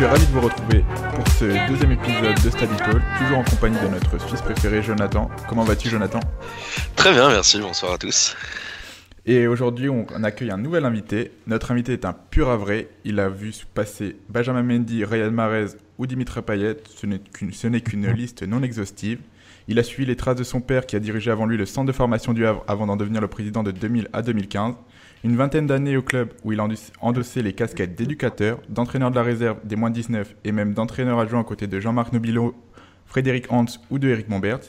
suis ravi de vous retrouver pour ce deuxième épisode de Study Talk, toujours en compagnie de notre Suisse préféré Jonathan. Comment vas-tu Jonathan? Très bien, merci, bonsoir à tous. Et aujourd'hui, on accueille un nouvel invité. Notre invité est un pur avré. Il a vu passer Benjamin Mendy, Ryan Mahrez ou Dimitri Payet. Ce n'est qu'une liste non exhaustive. Il a suivi les traces de son père qui a dirigé avant lui le centre de formation du Havre avant d'en devenir le président de 2000 à 2015. Une vingtaine d'années au club où il a endossé les casquettes d'éducateur, d'entraîneur de la réserve des moins 19 et même d'entraîneur adjoint à côté de Jean-Marc Nobilo, Frédéric Hans ou de Eric Montbert.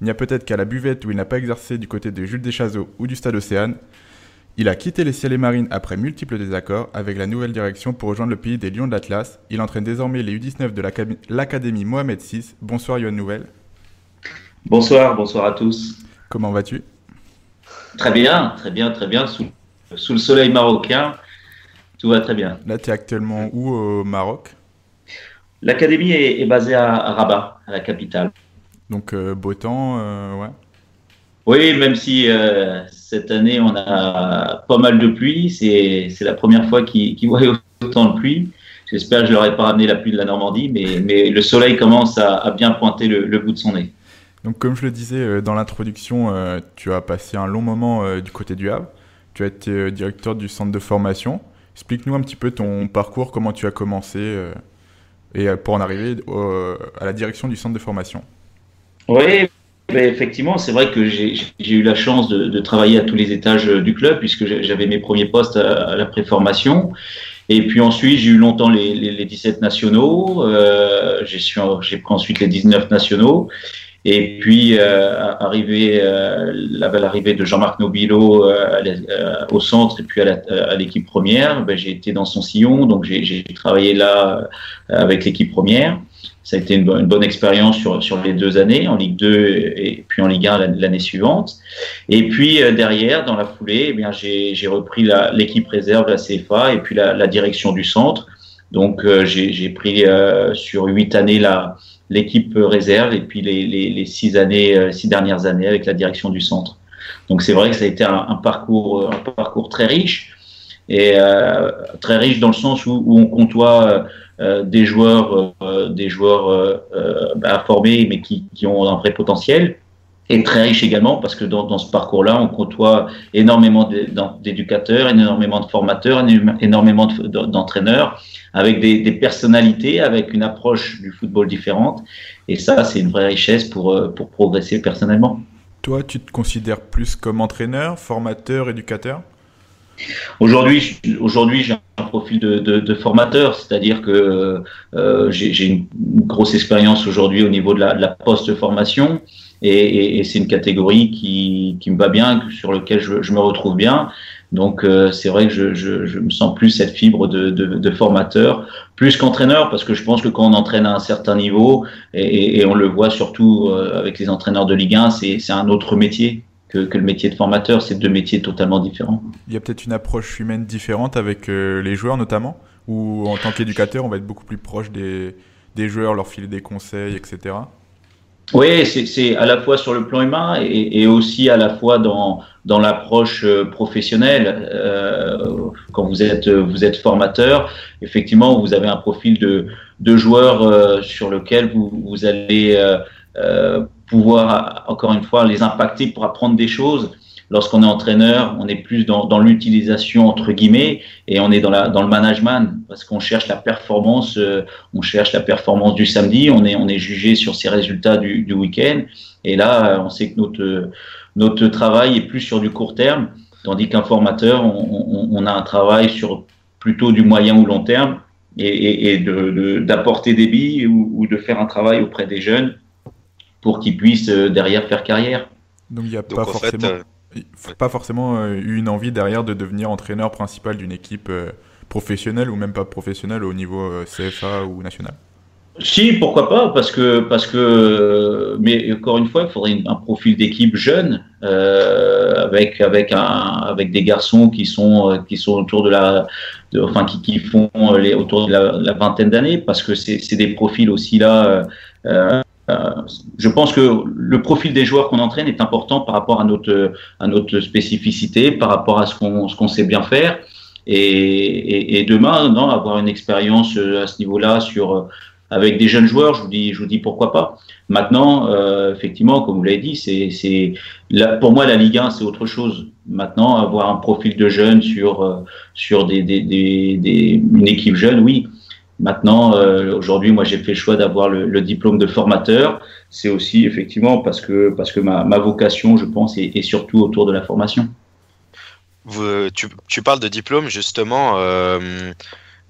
Il n'y a peut-être qu'à la buvette où il n'a pas exercé du côté de Jules Deschazeaux ou du Stade Océane. Il a quitté les ciels et marines après multiples désaccords avec la nouvelle direction pour rejoindre le pays des Lions de l'Atlas. Il entraîne désormais les U19 de l'Académie Mohamed VI. Bonsoir Yoann Nouvelle. Bonsoir, bonsoir à tous. Comment vas-tu? Très bien, très bien, très bien. Sous, sous, le soleil marocain, tout va très bien. Là, tu es actuellement où au Maroc? L'académie est, basée à, Rabat, à la capitale. Donc, euh, beau temps, euh, ouais. Oui, même si euh, cette année, on a pas mal de pluie. C'est la première fois qu'ils qu voient autant de pluie. J'espère que je leur ai pas ramené la pluie de la Normandie, mais, mais le soleil commence à, à bien pointer le, le bout de son nez. Donc, comme je le disais euh, dans l'introduction, euh, tu as passé un long moment euh, du côté du Havre. Tu as été directeur du centre de formation. Explique-nous un petit peu ton parcours, comment tu as commencé et pour en arriver à la direction du centre de formation. Oui, effectivement, c'est vrai que j'ai eu la chance de, travailler à tous les étages du club puisque j'avais mes premiers postes à, la préformation. Et puis ensuite, j'ai eu longtemps les, les, 17 nationaux. j'ai pris ensuite les 19 nationaux. Et puis, euh, arrivé, euh, de Jean-Marc Nobilo euh, euh, au centre et puis à l'équipe première, ben, j'ai été dans son sillon, donc j'ai travaillé là avec l'équipe première. Ça a été une, bonne, expérience sur, sur les deux années, en Ligue 2 et puis en Ligue 1 l'année suivante. Et puis derrière, dans la foulée, eh j'ai repris l'équipe réserve, la CFA, et puis la, la direction du centre. Donc j'ai pris sur huit années la l'équipe réserve et puis les, les, les, six années, euh, six dernières années avec la direction du centre. Donc c'est vrai que ça a été un, parcours, euh, un parcours très riche et euh, très riche dans le sens où, où on comptoie euh, des joueurs, euh, des joueurs euh, bah, formés mais qui, qui, ont un vrai potentiel et très riche également parce que dans, dans ce parcours-là, on côtoie énormément d'éducateurs, énormément de formateurs, énormément d'entraîneurs, avec des, des, personnalités, avec une approche du football différente. Et ça, c'est une vraie richesse pour, euh, pour progresser personnellement. Toi, tu te considères plus comme entraîneur, formateur, éducateur? Aujourd'hui, aujourd'hui, j'ai un profil de, de, de formateur, c'est-à-dire que euh, j'ai une grosse expérience aujourd'hui au niveau de la, de la post-formation. Et, c'est une catégorie qui, me va bien, sur lequel je, me retrouve bien. Donc euh, c'est vrai que je, me sens plus cette fibre de, formateur, plus qu'entraîneur, parce que je pense que quand on entraîne à un certain niveau, et, on le voit surtout euh, avec les entraîneurs de Ligue 1, c'est un autre métier. Que, le métier de formateur, c'est deux métiers totalement différents. Il y a peut-être une approche humaine différente avec euh, les joueurs notamment, ou en tant qu'éducateur, on va être beaucoup plus proche des joueurs, leur filer des conseils, etc. Oui, c'est à la fois sur le plan humain et, aussi à la fois dans, dans l'approche euh, professionnelle. Euh, quand vous êtes, vous êtes formateur, effectivement, vous avez un profil de, de joueur euh, sur lequel vous, allez euh, pouvoir, encore une fois, les impacter pour apprendre des choses. Lorsqu'on est entraîneur, on est plus dans, dans l'utilisation entre guillemets et on est dans, la, dans le management parce qu'on cherche la performance, euh, on cherche la performance du samedi, on est, on est jugé sur ses résultats du, du week-end et là, euh, on sait que notre, notre travail est plus sur du court terme, tandis qu'un formateur, on, on, on, a un travail sur plutôt du moyen ou long terme et, et, et d'apporter de, de, des billes ou, ou de faire un travail auprès des jeunes pour qu'ils puissent euh, derrière faire carrière. Donc il n'y a Donc, pas forcément... Fait, euh pas forcément eu une envie derrière de devenir entraîneur principal d'une équipe euh, professionnelle ou même pas professionnelle au niveau euh, CFA ou national. Si, pourquoi pas, parce que, parce que, mais encore une fois, il faudrait un profil d'équipe jeune, euh, avec, avec un, avec des garçons qui sont, qui sont autour de la, enfin, qui, qui font les, autour de la, vingtaine d'années, parce que c'est des profils aussi là, je pense que le profil des joueurs qu'on entraîne est important par rapport à notre, à notre spécificité, par rapport à ce qu'on qu sait bien faire. Et, demain, non, avoir une expérience à ce niveau-là sur avec des jeunes joueurs, je vous dis, je vous dis pourquoi pas. Maintenant, euh, effectivement, comme vous l'avez dit, c'est, c'est pour moi la Ligue 1, c'est autre chose. Maintenant, avoir un profil de jeune sur euh, sur des, des, des, une équipe jeune, oui. Maintenant, euh, aujourd'hui, moi, j'ai fait le choix d'avoir le, diplôme de formateur. C'est aussi effectivement parce que parce que ma, vocation, je pense, est, surtout autour de la formation. Tu, parles de diplôme justement. Euh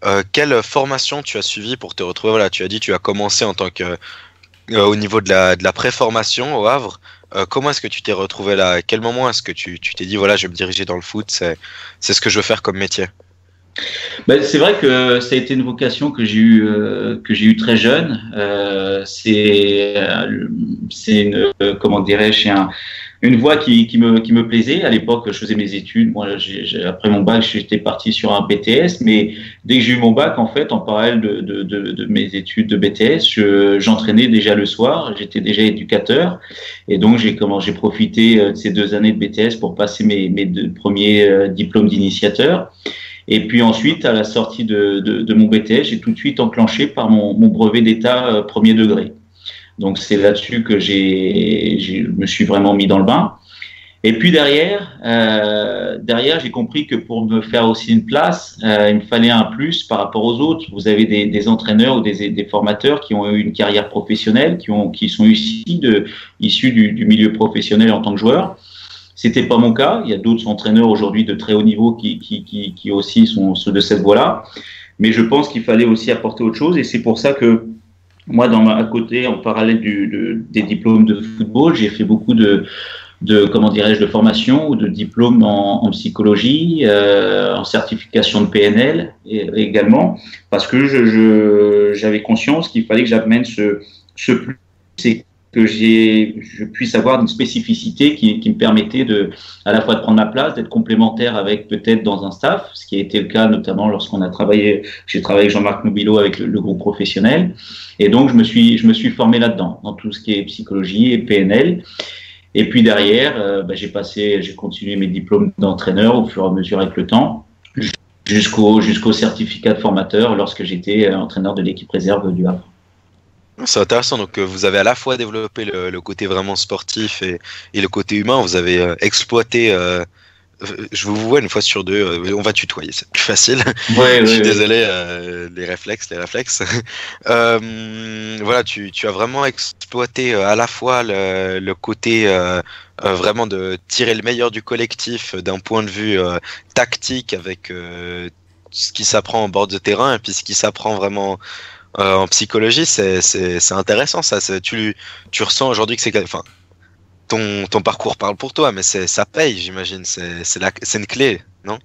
euh, quelle formation tu as suivi pour te retrouver? Voilà, tu as dit tu as commencé en tant que au niveau de la, de préformation au Havre. Comment est-ce que tu t'es retrouvé là? À quel moment est-ce que tu t'es dit voilà, je vais me diriger dans le foot c'est ce que je veux faire comme métier? Ben, c'est vrai que ça a été une vocation que j'ai eu que j'ai eu très jeune. c'est c'est une comment dirais-je un une voie qui, qui, me, qui me plaisait. À l'époque, je faisais mes études. Moi, après mon bac, j'étais parti sur un BTS. Mais dès que j'ai eu mon bac, en fait, en parallèle de, de, de, de mes études de BTS, j'entraînais déjà le soir. J'étais déjà éducateur. Et donc, j'ai comment j'ai profité euh, de ces deux années de BTS pour passer mes, mes deux premiers euh, diplômes d'initiateur. Et puis ensuite, à la sortie de, de, de mon BTS, j'ai tout de suite enclenché par mon, mon brevet d'État euh, premier degré. Donc c'est là-dessus que j'ai, je me suis vraiment mis dans le bain. Et puis derrière, euh, derrière, j'ai compris que pour me faire aussi une place, euh, il me fallait un plus par rapport aux autres. Vous avez des, des entraîneurs ou des, des, formateurs qui ont eu une carrière professionnelle, qui ont, qui sont issus de, issus du, du milieu professionnel en tant que joueur. C'était pas mon cas. Il y a d'autres entraîneurs aujourd'hui de très haut niveau qui, qui, qui, qui aussi sont ceux de cette voie-là. Mais je pense qu'il fallait aussi apporter autre chose, et c'est pour ça que moi, dans ma, à côté, en parallèle du, de, des diplômes de football, j'ai fait beaucoup de, de comment dirais-je, de formation ou de diplômes en, en psychologie, euh, en certification de PNL également, parce que je, j'avais conscience qu'il fallait que j'amène ce, ce plus, que je puisse avoir une spécificité qui, me permettait de, à la fois de prendre ma place, d'être complémentaire avec peut-être dans un staff, ce qui a été le cas notamment lorsqu'on a travaillé, j'ai travaillé avec Jean-Marc Nobilo avec le, groupe professionnel, et donc je me suis, je me suis formé là-dedans, dans tout ce qui est psychologie et PNL. Et puis derrière, euh, bah, j'ai passé, j'ai continué mes diplômes d'entraîneur au fur et à mesure avec le temps, jusqu'au jusqu'au certificat de formateur lorsque j'étais entraîneur de l'équipe réserve du Havre. C'est intéressant. Donc, euh, vous avez à la fois développé le, le côté vraiment sportif et, et, le côté humain. Vous avez euh, exploité. Euh, je vous vois une fois sur deux. Euh, on va tutoyer, c'est plus facile. Ouais, je suis ouais, désolé. Euh, les réflexes, les réflexes. voilà, tu, tu, as vraiment exploité à la fois le, le côté vraiment de tirer le meilleur du collectif d'un point de vue tactique avec ce qui s'apprend en bord de terrain et puis ce qui s'apprend vraiment euh, en psychologie, c'est intéressant ça. Tu, tu ressens aujourd'hui que c'est. Enfin, ton, ton parcours parle pour toi, mais ça paye, j'imagine. C'est une clé, non?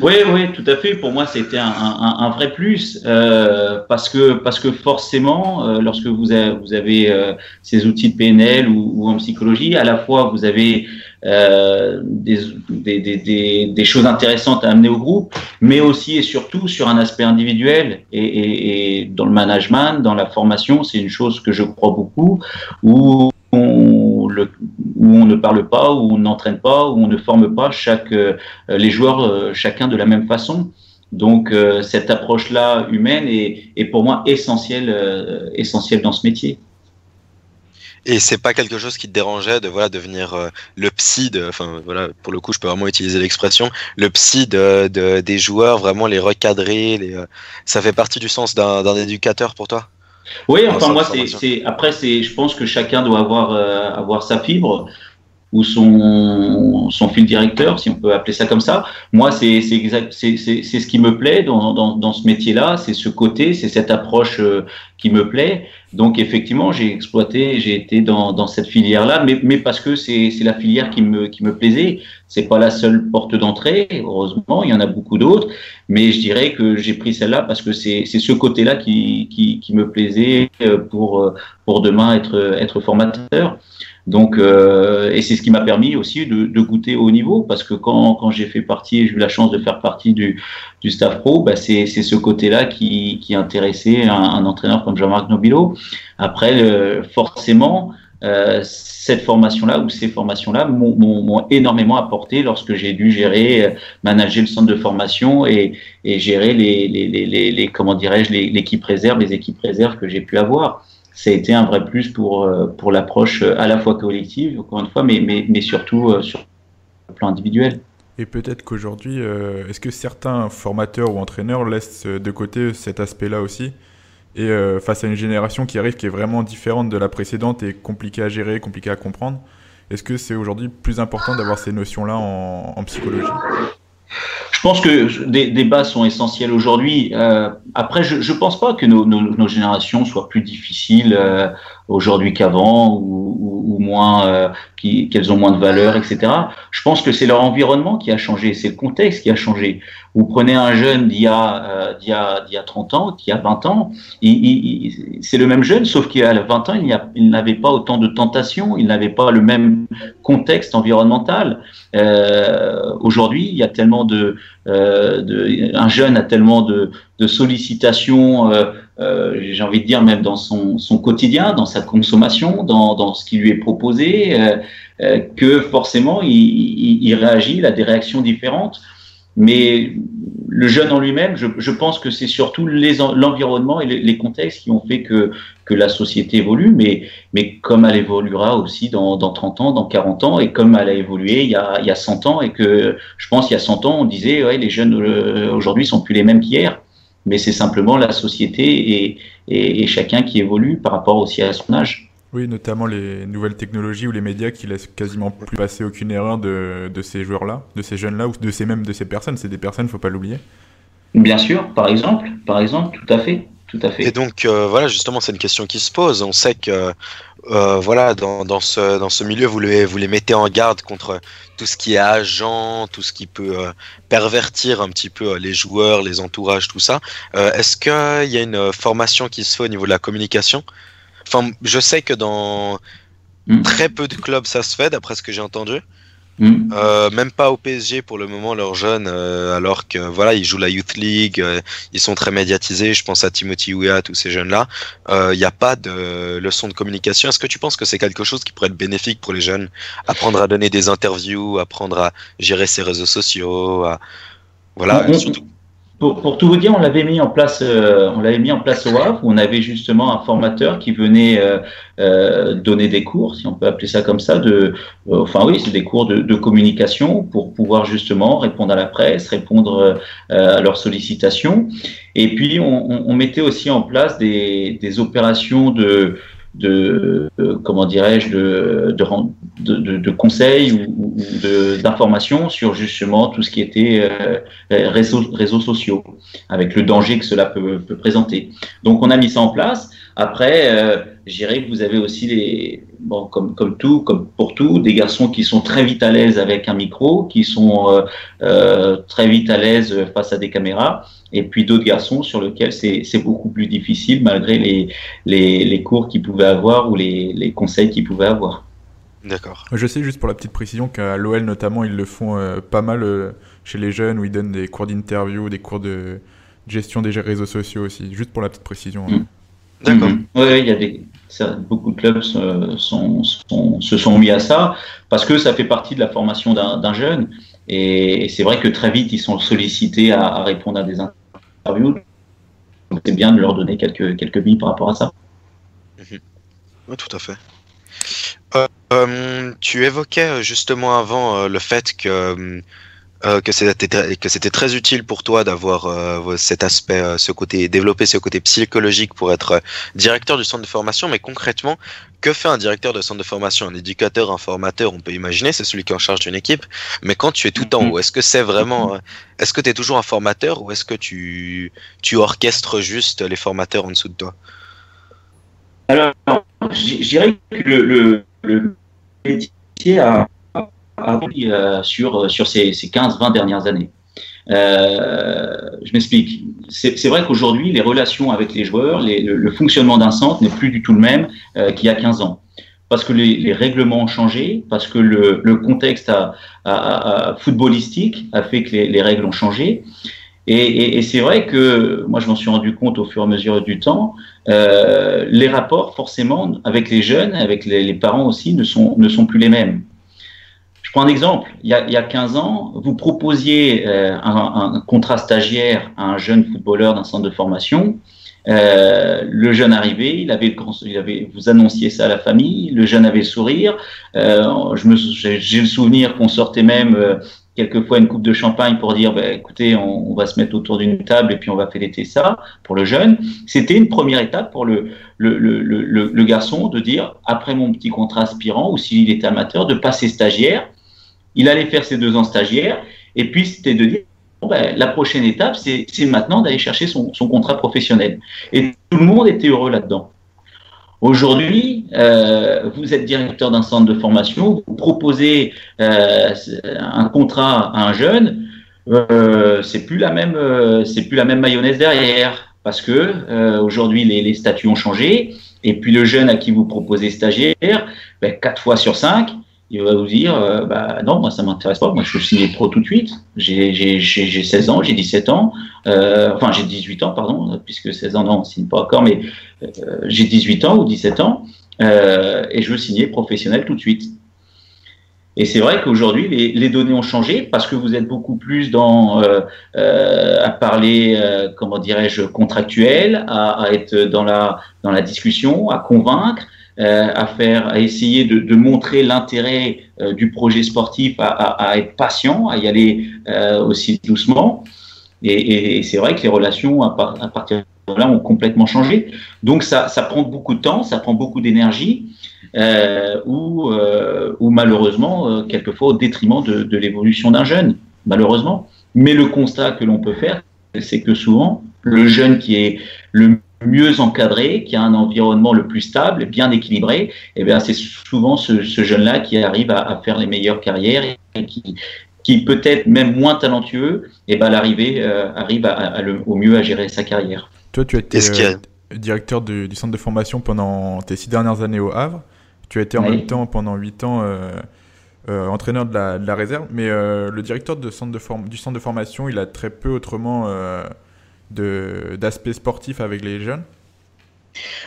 Oui, oui, tout à fait. Pour moi, c'était un, un, vrai plus euh, parce que parce que forcément, euh, lorsque vous avez, vous avez ces outils de PNL ou, en psychologie, à la fois vous avez euh, des, choses intéressantes à amener au groupe, mais aussi et surtout sur un aspect individuel et, dans le management, dans la formation, c'est une chose que je crois beaucoup où on, ne parle pas, où on n'entraîne pas, où on ne forme pas chaque, euh, les joueurs euh, chacun de la même façon. Donc cette approche-là humaine est, est, pour moi essentielle, essentielle dans ce métier. Et c'est pas quelque chose qui te dérangeait de voilà devenir euh, le psy de, enfin voilà pour le coup je peux vraiment utiliser l'expression le psy de, de, des joueurs vraiment les recadrer les, ça fait partie du sens d'un éducateur pour toi? Oui, enfin moi, c'est après, c'est, je pense que chacun doit avoir euh, avoir sa fibre ou son son fil directeur, si on peut appeler ça comme ça. Moi, c'est c'est exact, c'est c'est ce qui me plaît dans dans, dans ce métier-là, c'est ce côté, c'est cette approche euh, qui me plaît. Donc effectivement, j'ai exploité, j'ai été dans, dans cette filière-là, mais, mais parce que c'est la filière qui me, qui me plaisait. C'est pas la seule porte d'entrée, heureusement, il y en a beaucoup d'autres, mais je dirais que j'ai pris celle-là parce que c'est ce côté-là qui, qui, qui, me plaisait euh, pour, pour demain être, être formateur. Donc, euh, et c'est ce qui m'a permis aussi de, de, goûter au niveau, parce que quand, quand j'ai fait partie, j'ai eu la chance de faire partie du, du staff pro, bah c'est ce côté-là qui, qui intéressait un, un, entraîneur comme Jean-Marc Nobilo. Après, le, forcément, euh, cette formation-là ou ces formations-là m'ont énormément apporté lorsque j'ai dû gérer, euh, manager le centre de formation et, et gérer les, les, les, les comment dirais-je, l'équipe réserve, les équipes réserves que j'ai pu avoir. Ça a été un vrai plus pour, euh, pour l'approche à la fois collective, encore une fois, mais, mais, mais surtout sur le plan individuel. Et peut-être qu'aujourd'hui, est-ce que certains formateurs ou entraîneurs laissent de côté cet aspect-là aussi? Et euh, face à une génération qui arrive qui est vraiment différente de la précédente et compliquée à gérer, compliquée à comprendre, est-ce que c'est aujourd'hui plus important d'avoir ces notions-là en, psychologie? Je pense que des, bases sont essentielles aujourd'hui. Euh, après, je ne pense pas que nos, générations soient plus difficiles euh, aujourd'hui qu'avant ou, ou, moins euh, qu'elles ont moins de valeur, etc. Je pense que c'est leur environnement qui a changé, c'est le contexte qui a changé. Vous prenez un jeune d'il y, a, euh, y, a, y a 30 ans, d'il y a 20 ans, c'est le même jeune, sauf a 20 ans, il, n'avait pas autant de tentations, il n'avait pas le même contexte environnemental. Euh, aujourd'hui, il y a tellement de, euh, de, un jeune a tellement de, de sollicitations, j'ai envie de dire même dans son, son quotidien, dans sa consommation, dans, dans, ce qui lui est proposé, que forcément il, il, il réagit, il a des réactions différentes. Mais le jeune en lui-même, je, pense que c'est surtout l'environnement et les, contextes qui ont fait que, que la société évolue, mais, mais comme elle évoluera aussi dans, dans 30 ans, dans 40 ans, et comme elle a évolué il y a, il y a 100 ans, et que je pense il y a 100 ans, on disait, ouais, les jeunes euh, aujourd'hui sont plus les mêmes qu'hier, mais c'est simplement la société et, et, et chacun qui évolue par rapport aussi à son âge. Oui, notamment les nouvelles technologies ou les médias qui laissent quasiment plus passer aucune erreur de, de ces joueurs-là, de ces jeunes-là, ou de ces mêmes de ces personnes. C'est des personnes, faut pas l'oublier. Bien sûr, par exemple, par exemple, tout à fait, tout à fait. Et donc euh, voilà, justement, c'est une question qui se pose. On sait que euh, voilà, dans, dans, ce dans ce milieu, vous les vous les mettez en garde contre tout ce qui est agent, tout ce qui peut euh, pervertir un petit peu les joueurs, les entourages, tout ça. Euh, Est-ce qu'il y a une formation qui se fait au niveau de la communication? Enfin, je sais que dans Mm. très peu de clubs ça se fait, d'après ce que j'ai entendu. Mm. Euh, même pas au PSG pour le moment, leurs jeunes, euh, alors que voilà, ils jouent la Youth League, euh, ils sont très médiatisés. Je pense à Timothy Weah, tous ces jeunes-là. Il n'y a pas de leçon de communication. Est-ce que tu penses que c'est quelque chose qui pourrait être bénéfique pour les jeunes? Apprendre à donner des interviews, apprendre à gérer ses réseaux sociaux, à... voilà, surtout. Pour, pour, tout vous dire, on l'avait mis en place, euh, on l'avait mis en place au Havre. Où on avait justement un formateur qui venait euh, euh, donner des cours, si on peut appeler ça comme ça, de, euh, enfin oui, c'est des cours de, de, communication pour pouvoir justement répondre à la presse, répondre euh, à leurs sollicitations. Et puis on, on, on, mettait aussi en place des, des opérations de de euh, comment dirais-je de, de, conseils ou, d'informations sur justement tout ce qui était euh, réseaux, réseaux sociaux avec le danger que cela peut, peut, présenter. Donc on a mis ça en place. Après, euh, je dirais que vous avez aussi les bon comme comme tout comme pour tout des garçons qui sont très vite à l'aise avec un micro, qui sont euh, euh, très vite à l'aise face à des caméras et puis d'autres garçons sur lesquels c'est beaucoup plus difficile malgré les, les, les cours qu'ils pouvaient avoir ou les, les conseils qu'ils pouvaient avoir. D'accord. Je sais juste pour la petite précision qu'à l'OL notamment ils le font euh, pas mal euh, chez les jeunes où ils donnent des cours d'interview, des cours de gestion des réseaux sociaux aussi, juste pour la petite précision. Mm. D'accord. Mm -hmm. Oui, il y a des, beaucoup de clubs se sont, mis à ça parce que ça fait partie de la formation d'un jeune et, c'est vrai que très vite ils sont sollicités à, répondre à des interviews. C'est bien de leur donner quelques, quelques billes par rapport à ça. Oui, tout à fait. Euh, euh, tu évoquais justement avant euh, le fait que euh, que c'était que c'était très utile pour toi d'avoir euh, cet aspect, euh, ce côté développer ce côté psychologique pour être directeur du centre de formation. Mais concrètement, que fait un directeur de centre de formation? Un éducateur, un formateur, on peut imaginer, c'est celui qui est en charge d'une équipe. Mais quand tu es tout en haut, est-ce que c'est vraiment, est-ce que tu es toujours un formateur ou est-ce que tu tu orchestres juste les formateurs en dessous de toi? Alors, je dirais que le, le, le métier a euh, sur, sur ces, ces 15-20 dernières années. Euh, je m'explique. C'est vrai qu'aujourd'hui, les relations avec les joueurs, les, le, le, fonctionnement d'un centre n'est plus du tout le même euh, qu'il y a 15 ans. Parce que les, les, règlements ont changé, parce que le, le contexte a, a, a, footballistique a fait que les, les, règles ont changé. Et, c'est vrai que moi, je m'en suis rendu compte au fur et à mesure du temps, euh, les rapports, forcément, avec les jeunes, avec les, parents aussi, ne sont, ne sont plus les mêmes. Je prends un exemple. Il y a, il y a 15 ans, vous proposiez euh, un, un, contrat stagiaire à un jeune footballeur d'un centre de formation. Euh, le jeune arrivait, il avait, il avait, vous annonciez ça à la famille, le jeune avait le sourire. Euh, j'ai le souvenir qu'on sortait même euh, quelquefois une coupe de champagne pour dire, bah, écoutez, on, va se mettre autour d'une table et puis on va fêter ça pour le jeune. C'était une première étape pour le, le, le, le garçon de dire, après mon petit contrat aspirant, ou s'il était amateur, de passer stagiaire. Il allait faire ses deux ans stagiaire et puis c'était de dire, ben, la prochaine étape, c'est maintenant d'aller chercher son, contrat professionnel. Et tout le monde était heureux là-dedans. Aujourd'hui, euh, vous êtes directeur d'un centre de formation, vous proposez euh, un contrat à un jeune, euh, c'est plus la même, c'est plus la même mayonnaise derrière, parce que aujourd'hui les, statuts ont changé, et puis le jeune à qui vous proposez stagiaire, ben, fois sur cinq, il va vous dire euh, bah non moi ça m'intéresse pas moi je veux signer pro tout de suite. J'ai j'ai j'ai 16 ans j'ai 17 ans euh, enfin j'ai 18 ans pardon puisque 16 ans non on signe pas encore mais euh, j'ai 18 ans ou 17 ans euh, et je veux signer professionnel tout de suite. Et c'est vrai qu'aujourd'hui les, les, données ont changé parce que vous êtes beaucoup plus dans à parler comment dirais-je contractuel à, à être dans la dans la discussion à convaincre euh, à faire, à essayer de, montrer l'intérêt euh, du projet sportif, à, être patient, à y aller euh, aussi doucement. Et, c'est vrai que les relations à, partir de là ont complètement changé. Donc ça, prend beaucoup de temps, ça prend beaucoup d'énergie, ou, ou malheureusement quelquefois au détriment de, de l'évolution d'un jeune, malheureusement. Mais le constat que l'on peut faire, c'est que souvent le jeune qui est le mieux encadré, qui a un environnement le plus stable, bien équilibré, et eh bien c'est souvent ce, ce jeune-là qui arrive à, à, faire les meilleures carrières et qui, qui peut-être même moins talentueux, et eh ben l'arrivée euh, arrive à, à le, au mieux à gérer sa carrière. Toi, tu as été euh, directeur du, du, centre de formation pendant tes six dernières années au Havre. Tu as été en oui. même temps pendant huit ans euh, euh entraîneur de la, de la, réserve, mais euh, le directeur de centre de form du centre de formation, il a très peu autrement d'aspect sportif avec les jeunes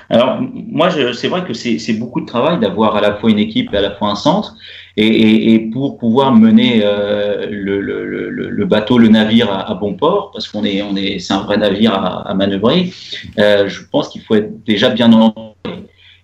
alors, moi, c'est vrai que c'est beaucoup de travail d'avoir à la fois une équipe et à la fois un centre. Et, et, pour pouvoir mener euh, le, le, bateau, le navire à, bon port, parce qu'on est, on est, c'est un vrai navire à, manœuvrer, euh, je pense qu'il faut être déjà bien entendu.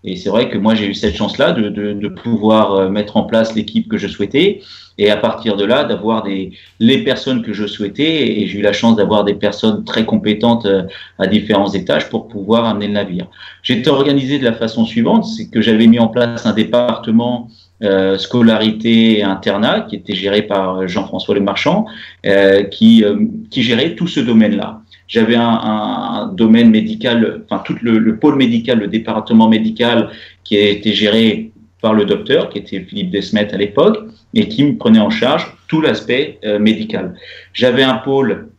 Et c'est vrai que moi, j'ai eu cette chance-là de, de, de, pouvoir euh, mettre en place l'équipe que je souhaitais. Et à partir de là, d'avoir les personnes que je souhaitais. Et j'ai eu la chance d'avoir des personnes très compétentes euh, à différents étages pour pouvoir amener le navire. J'étais organisé de la façon suivante, c'est que j'avais mis en place un département euh, scolarité et internat qui était géré par Jean-François Le Marchand, euh, qui, euh, qui gérait tout ce domaine-là. J'avais un, un, domaine médical, enfin tout le, le, pôle médical, le département médical qui a été géré par le docteur, qui était Philippe Desmet à l'époque, et qui me prenait en charge tout l'aspect euh, médical. J'avais un pôle,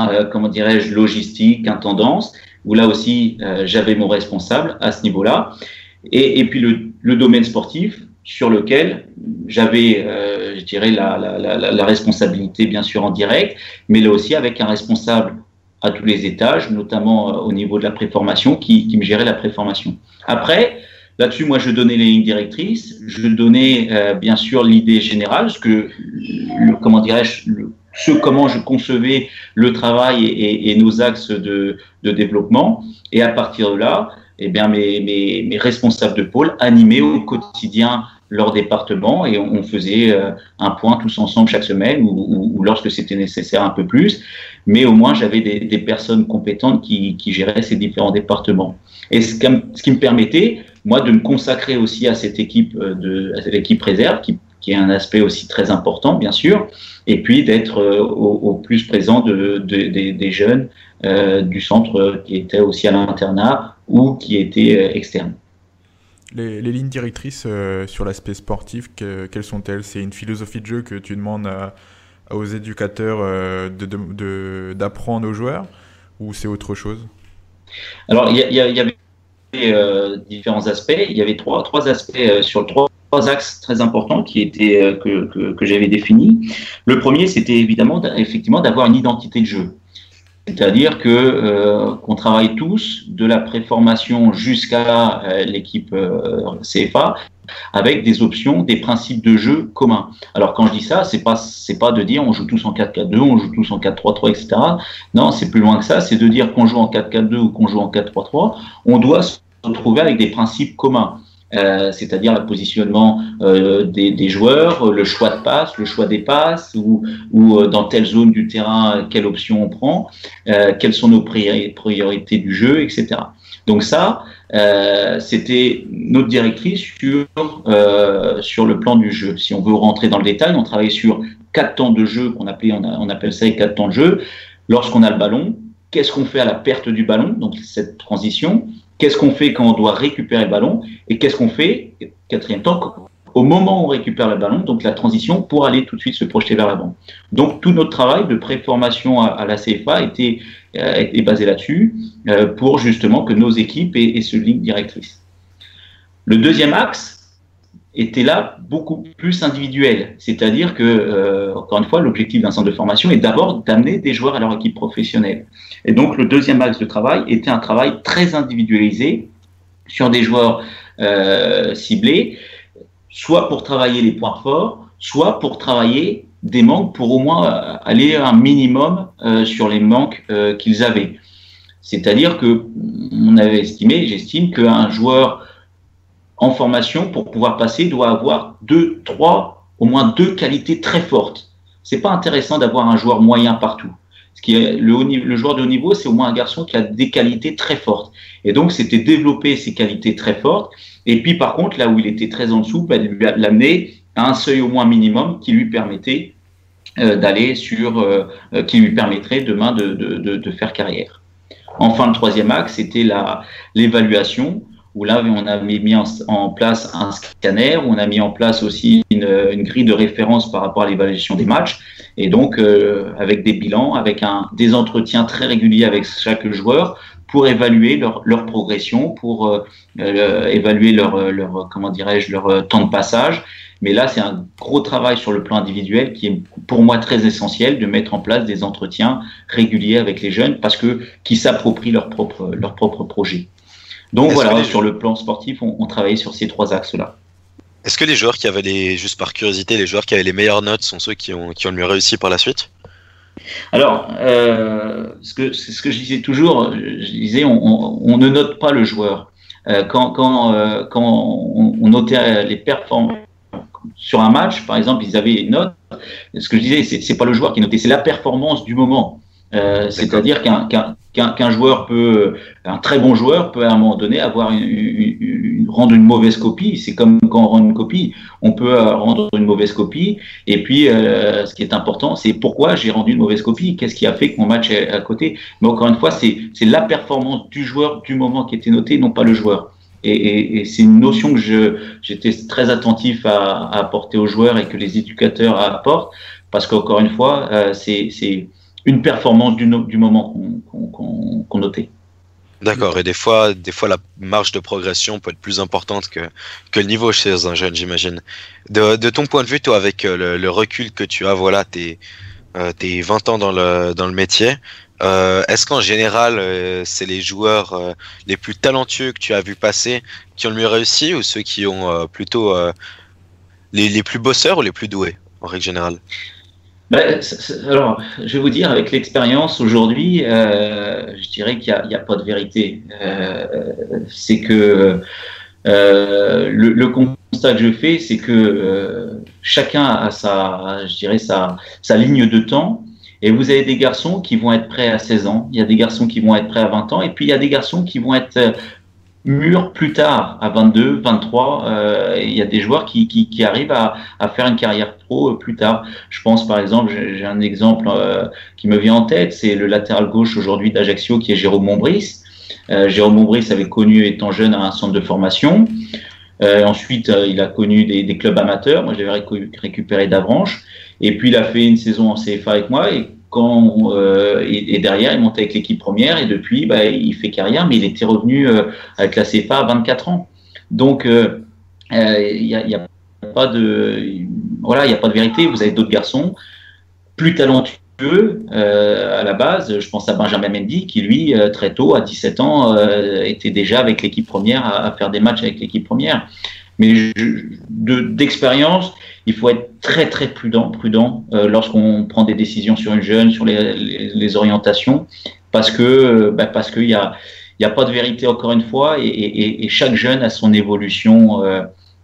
euh, comment dirais-je, logistique, intendance, où là aussi euh, j'avais mon responsable à ce niveau-là, et, et, puis le, le, domaine sportif sur lequel j'avais, je dirais, la, la, la, la responsabilité bien sûr en direct, mais là aussi avec un responsable à tous les étages, notamment euh, au niveau de la préformation, qui, qui me gérait la préformation. Après, là-dessus, moi, je donnais les lignes directrices, je donnais euh, bien sûr l'idée générale, ce que, le, comment dirais-je, ce comment je concevais le travail et, et, nos axes de, de, développement. Et à partir de là, eh bien, mes, mes, mes responsables de pôle animaient au quotidien leur département et on, faisait euh, un point tous ensemble chaque semaine ou, ou lorsque c'était nécessaire un peu plus. Mais au moins, j'avais des, personnes compétentes qui, géraient ces différents départements. Et ce, qui me permettait, moi, de me consacrer aussi à cette équipe, euh, de, à cette réserve, qui, est un aspect aussi très important, bien sûr, et puis d'être euh, au, plus présent de, de, de, des jeunes euh, du centre qui étaient aussi à l'internat ou qui étaient externes. Les, lignes directrices sur l'aspect sportif, que, quelles sont-elles? C'est une philosophie de jeu que tu demandes à aux éducateurs euh, d'apprendre de, de, aux joueurs ou c'est autre chose? Alors, il y, avait euh, différents aspects. Il y avait trois, trois aspects euh, sur trois, trois axes très importants qui étaient euh, que, que, que j'avais définis. Le premier, c'était évidemment effectivement d'avoir une identité de jeu. c'est-à-dire que qu'on travaille tous de la préformation jusqu'à l'équipe CFA avec des options, des principes de jeu communs. Alors quand je dis ça, c'est pas c'est pas de dire on joue tous en 4-4-2, on joue tous en 4-3-3, etc. Non, c'est plus loin que ça. C'est de dire qu'on joue en 4-4-2 ou qu'on joue en 4-3-3, on doit se retrouver avec des principes communs. Euh, c'est-à-dire le positionnement euh, des, des, joueurs, le choix de passe, le choix des passes, ou, ou euh, dans telle zone du terrain, quelle option on prend, euh, quelles sont nos priorités du jeu, etc. Donc ça, euh, c'était notre directrice sur, euh, sur le plan du jeu. Si on veut rentrer dans le détail, on travaille sur quatre temps de jeu qu'on appelait, on, on, appelle ça les quatre temps de jeu. Lorsqu'on a le ballon, qu'est-ce qu'on fait à la perte du ballon, donc cette transition? Qu'est-ce qu'on fait quand on doit récupérer le ballon? Et qu'est-ce qu'on fait, quatrième temps, au moment où on récupère le ballon, donc la transition, pour aller tout de suite se projeter vers l'avant. Donc tout notre travail de préformation à, la CFA était, euh, basé là-dessus, euh, pour justement que nos équipes aient, ce ligne directrice. Le deuxième axe était là beaucoup plus individuel, c'est-à-dire que, euh, encore une fois, l'objectif d'un centre de formation est d'abord d'amener des joueurs à leur équipe professionnelle. Et donc le deuxième axe de travail était un travail très individualisé sur des joueurs ciblés soit pour travailler les points forts, soit pour travailler des manques pour au moins euh, aller un minimum euh, sur les manques euh, qu'ils avaient. C'est-à-dire que on avait estimé, j'estime qu'un joueur en formation pour pouvoir passer doit avoir deux, trois, au moins deux qualités très fortes. C'est pas intéressant d'avoir un joueur moyen partout. Ce qui est le, le joueur de haut niveau, c'est au moins un garçon qui a des qualités très fortes. Et donc, c'était développer ces qualités très fortes et puis, par contre, là où il était très en dessous, bah, l'amener à un seuil au moins minimum qui lui permettait euh, d'aller sur, euh, euh, qui lui permettrait demain de, faire carrière. Enfin, le troisième axe, c'était l'évaluation, où là, on a mis en, place un scanner, où on a mis en place aussi une, grille de référence par rapport à l'évaluation des matchs, et donc avec des bilans, avec un, des entretiens très réguliers avec chaque joueur, pour évaluer leur, leur progression, pour euh, euh, évaluer leur, leur comment dirais-je leur euh, temps de passage. Mais là, c'est un gros travail sur le plan individuel qui est pour moi très essentiel de mettre en place des entretiens réguliers avec les jeunes parce que qui s'approprient leur propre leur propre projet. Donc voilà, les... sur le plan sportif, on, on travaille sur ces trois axes-là. Est-ce que les joueurs qui avaient les, juste par curiosité, les joueurs qui avaient les meilleures notes sont ceux qui ont, qui ont le mieux réussi par la suite? Alors, euh, ce, que, ce que je disais toujours, je disais, on, on, on ne note pas le joueur. Euh, quand quand, euh, quand on, on, notait les performances sur un match, par exemple, ils avaient une note. Ce que je disais, c'est pas le joueur qui notait, c'est la performance du moment. C'est-à-dire qu'un qu'un qu joueur peut, un très bon joueur peut à un moment donné avoir une, une, une rendre une mauvaise copie. C'est comme quand on rend une copie, on peut euh, rendre une mauvaise copie. Et puis, euh, ce qui est important, c'est pourquoi j'ai rendu une mauvaise copie? Qu'est-ce qui a fait que mon match est à côté? Mais encore une fois, c'est la performance du joueur du moment qui était notée, non pas le joueur. Et, et, et c'est une notion que j'étais très attentif à, à, apporter aux joueurs et que les éducateurs apportent, parce qu'encore une fois, euh, c'est une performance du, moment qu'on qu qu notait. D'accord, et des fois, des fois, la marge de progression peut être plus importante que, le niveau chez un jeune, j'imagine. De, ton point de vue, toi, avec euh, le, recul que tu as, voilà, tes, euh, tes 20 ans dans le, métier, euh, est-ce qu'en général, euh, c'est les joueurs euh, les plus talentueux que tu as vu passer qui ont le mieux réussi ou ceux qui ont euh, plutôt les plus bosseurs ou les plus doués, en règle générale? Ben, alors, je vais vous dire, avec l'expérience aujourd'hui, euh, je dirais qu'il n'y a, pas de vérité. Euh, c'est que euh, le, le, constat que je fais, c'est que euh, chacun a sa, je dirais, sa, sa ligne de temps. Et vous avez des garçons qui vont être prêts à 16 ans, il y a des garçons qui vont être prêts à 20 ans, et puis il y a des garçons qui vont être mûrs plus tard, à 22, 23. Euh, il y a des joueurs qui, qui, qui arrivent à, à, faire une carrière pro plus tard. Je pense par exemple, j'ai un exemple euh, qui me vient en tête, c'est le latéral gauche aujourd'hui d'Ajaccio qui est Jérôme Montbris. Euh, Jérôme Montbris avait connu étant jeune un centre de formation. Euh, ensuite, euh, il a connu des, des, clubs amateurs. Moi, je l'avais récupéré d'Avranches. Et puis, il a fait une saison en CFA avec moi. Et euh, et, derrière il montait avec l'équipe première et depuis bah, il fait carrière mais il était revenu euh, avec la CFA à 24 ans donc euh, il n'y a, pas de voilà il a pas de vérité vous avez d'autres garçons plus talentueux à la base. Je pense à Benjamin Mendy qui, lui, très tôt, à 17 ans, était déjà avec l'équipe première à, faire des matchs avec l'équipe première. Mais d'expérience, il faut être très très prudent, prudent lorsqu'on prend des décisions sur une jeune, sur les, orientations, parce que bah, parce qu'il y a il n'y a pas de vérité encore une fois, et, chaque jeune a son évolution euh,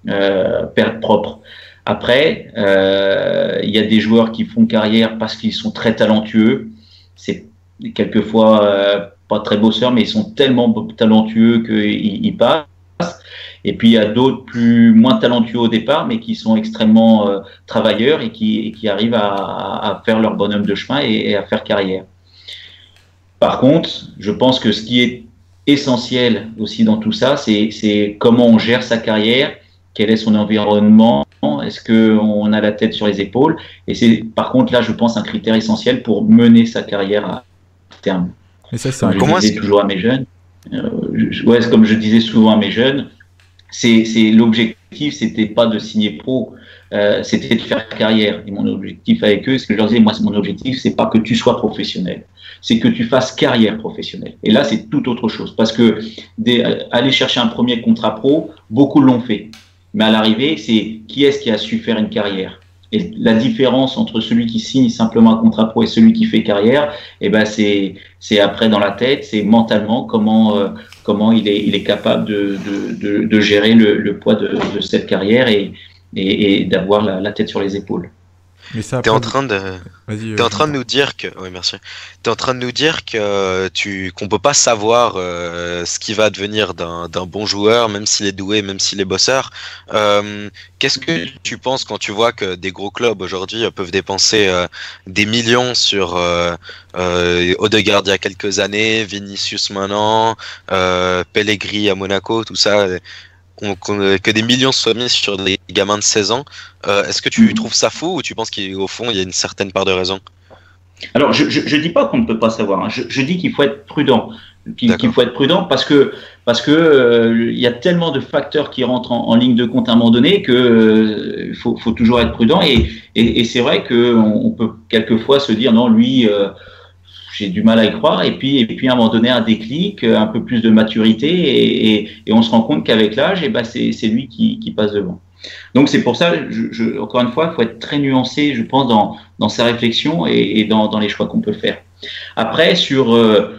euh, propre. Après, euh, il y a des joueurs qui font carrière parce qu'ils sont très talentueux. C'est quelquefois euh, pas très bosseurs, mais ils sont tellement talentueux qu'ils passent. Et puis il y a d'autres plus moins talentueux au départ, mais qui sont extrêmement travailleurs et qui, qui arrivent à, à, faire leur bonhomme de chemin et, et, à faire carrière. Par contre, je pense que ce qui est essentiel aussi dans tout ça, c'est comment on gère sa carrière, quel est son environnement, est-ce qu'on a la tête sur les épaules. Et c'est par contre là, je pense, un critère essentiel pour mener sa carrière à terme. Mais ça, c'est je disais toujours à mes jeunes, euh, ouais, comme je disais souvent à mes jeunes, c'est l'objectif, c'était pas de signer pro, euh, c'était de faire carrière. Et mon objectif avec eux, ce que je leur disais, moi, mon objectif, c'est pas que tu sois professionnel c'est que tu fasses carrière professionnelle. Et là, c'est tout autre chose. Parce que aller chercher un premier contrat pro, beaucoup l'ont fait. Mais à l'arrivée, c'est qui est-ce qui a su faire une carrière? Et la différence entre celui qui signe simplement un contrat pro et celui qui fait carrière, eh ben c'est c'est après dans la tête, c'est mentalement comment euh, comment il est il est capable de de, de, gérer le, poids de, cette carrière et et, d'avoir la, tête sur les épaules. Mais ça t'es en train de, es en train de nous dire que, oui merci. T'es en train de nous dire que tu, qu'on peut pas savoir euh, ce qui va devenir d'un, d'un bon joueur, même s'il est doué, même s'il est bosseur. Euh, qu'est-ce que tu penses quand tu vois que des gros clubs aujourd'hui peuvent dépenser euh, des millions sur euh, euh, Odegaard il y a quelques années, Vinicius maintenant, Pellegrini à Monaco, tout ça que des millions soient mis sur des gamins de 16 ans. Euh, est-ce que tu mhm. trouves ça fou ou tu penses qu'au fond, il y a une certaine part de raison Alors, je ne dis pas qu'on ne peut pas savoir. Hein. Je, dis qu'il faut être prudent. Qu'il faut être prudent parce que parce que euh, il y a tellement de facteurs qui rentrent en, ligne de compte à un moment donné que euh, faut, faut, toujours être prudent et, et, et c'est vrai qu'on on peut quelquefois se dire non lui j'ai du mal à y croire. Et puis, et puis à un moment donné, un déclic, un peu plus de maturité, et, on se rend compte qu'avec l'âge, et eh ben c'est, c'est lui qui, qui, passe devant. Donc c'est pour ça, encore une fois, il faut être très nuancé, je pense, dans, dans sa réflexion et, dans, dans, les choix qu'on peut faire. Après, sur, euh,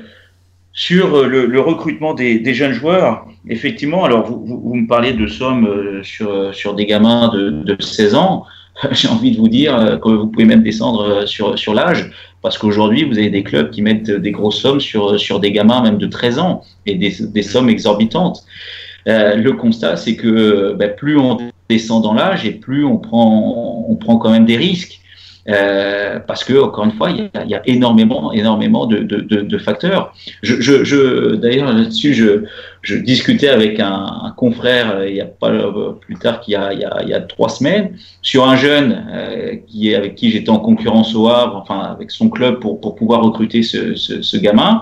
sur le, le recrutement des, jeunes joueurs, effectivement, alors vous, vous, me parlez de sommes euh, sur, sur des gamins de, de 16 ans. J'ai envie de vous dire euh, que vous pouvez même descendre sur, sur l'âge. Parce qu'aujourd'hui, vous avez des clubs qui mettent des grosses sommes sur, sur des gamins même de 13 ans et des, des sommes exorbitantes. Euh, le constat, c'est que ben, plus on descend dans l'âge et plus on prend, on prend quand même des risques. Euh, parce que encore une fois, il y a, il y a énormément, énormément de, de, de, de facteurs. Je, je, je D'ailleurs, là-dessus, je, je, discutais avec un, un, confrère euh, il y a pas euh, plus tard qu'il y a, il y a, il y a trois semaines sur un jeune euh, qui est avec qui j'étais en concurrence au Havre, enfin avec son club pour pour pouvoir recruter ce, ce, ce gamin.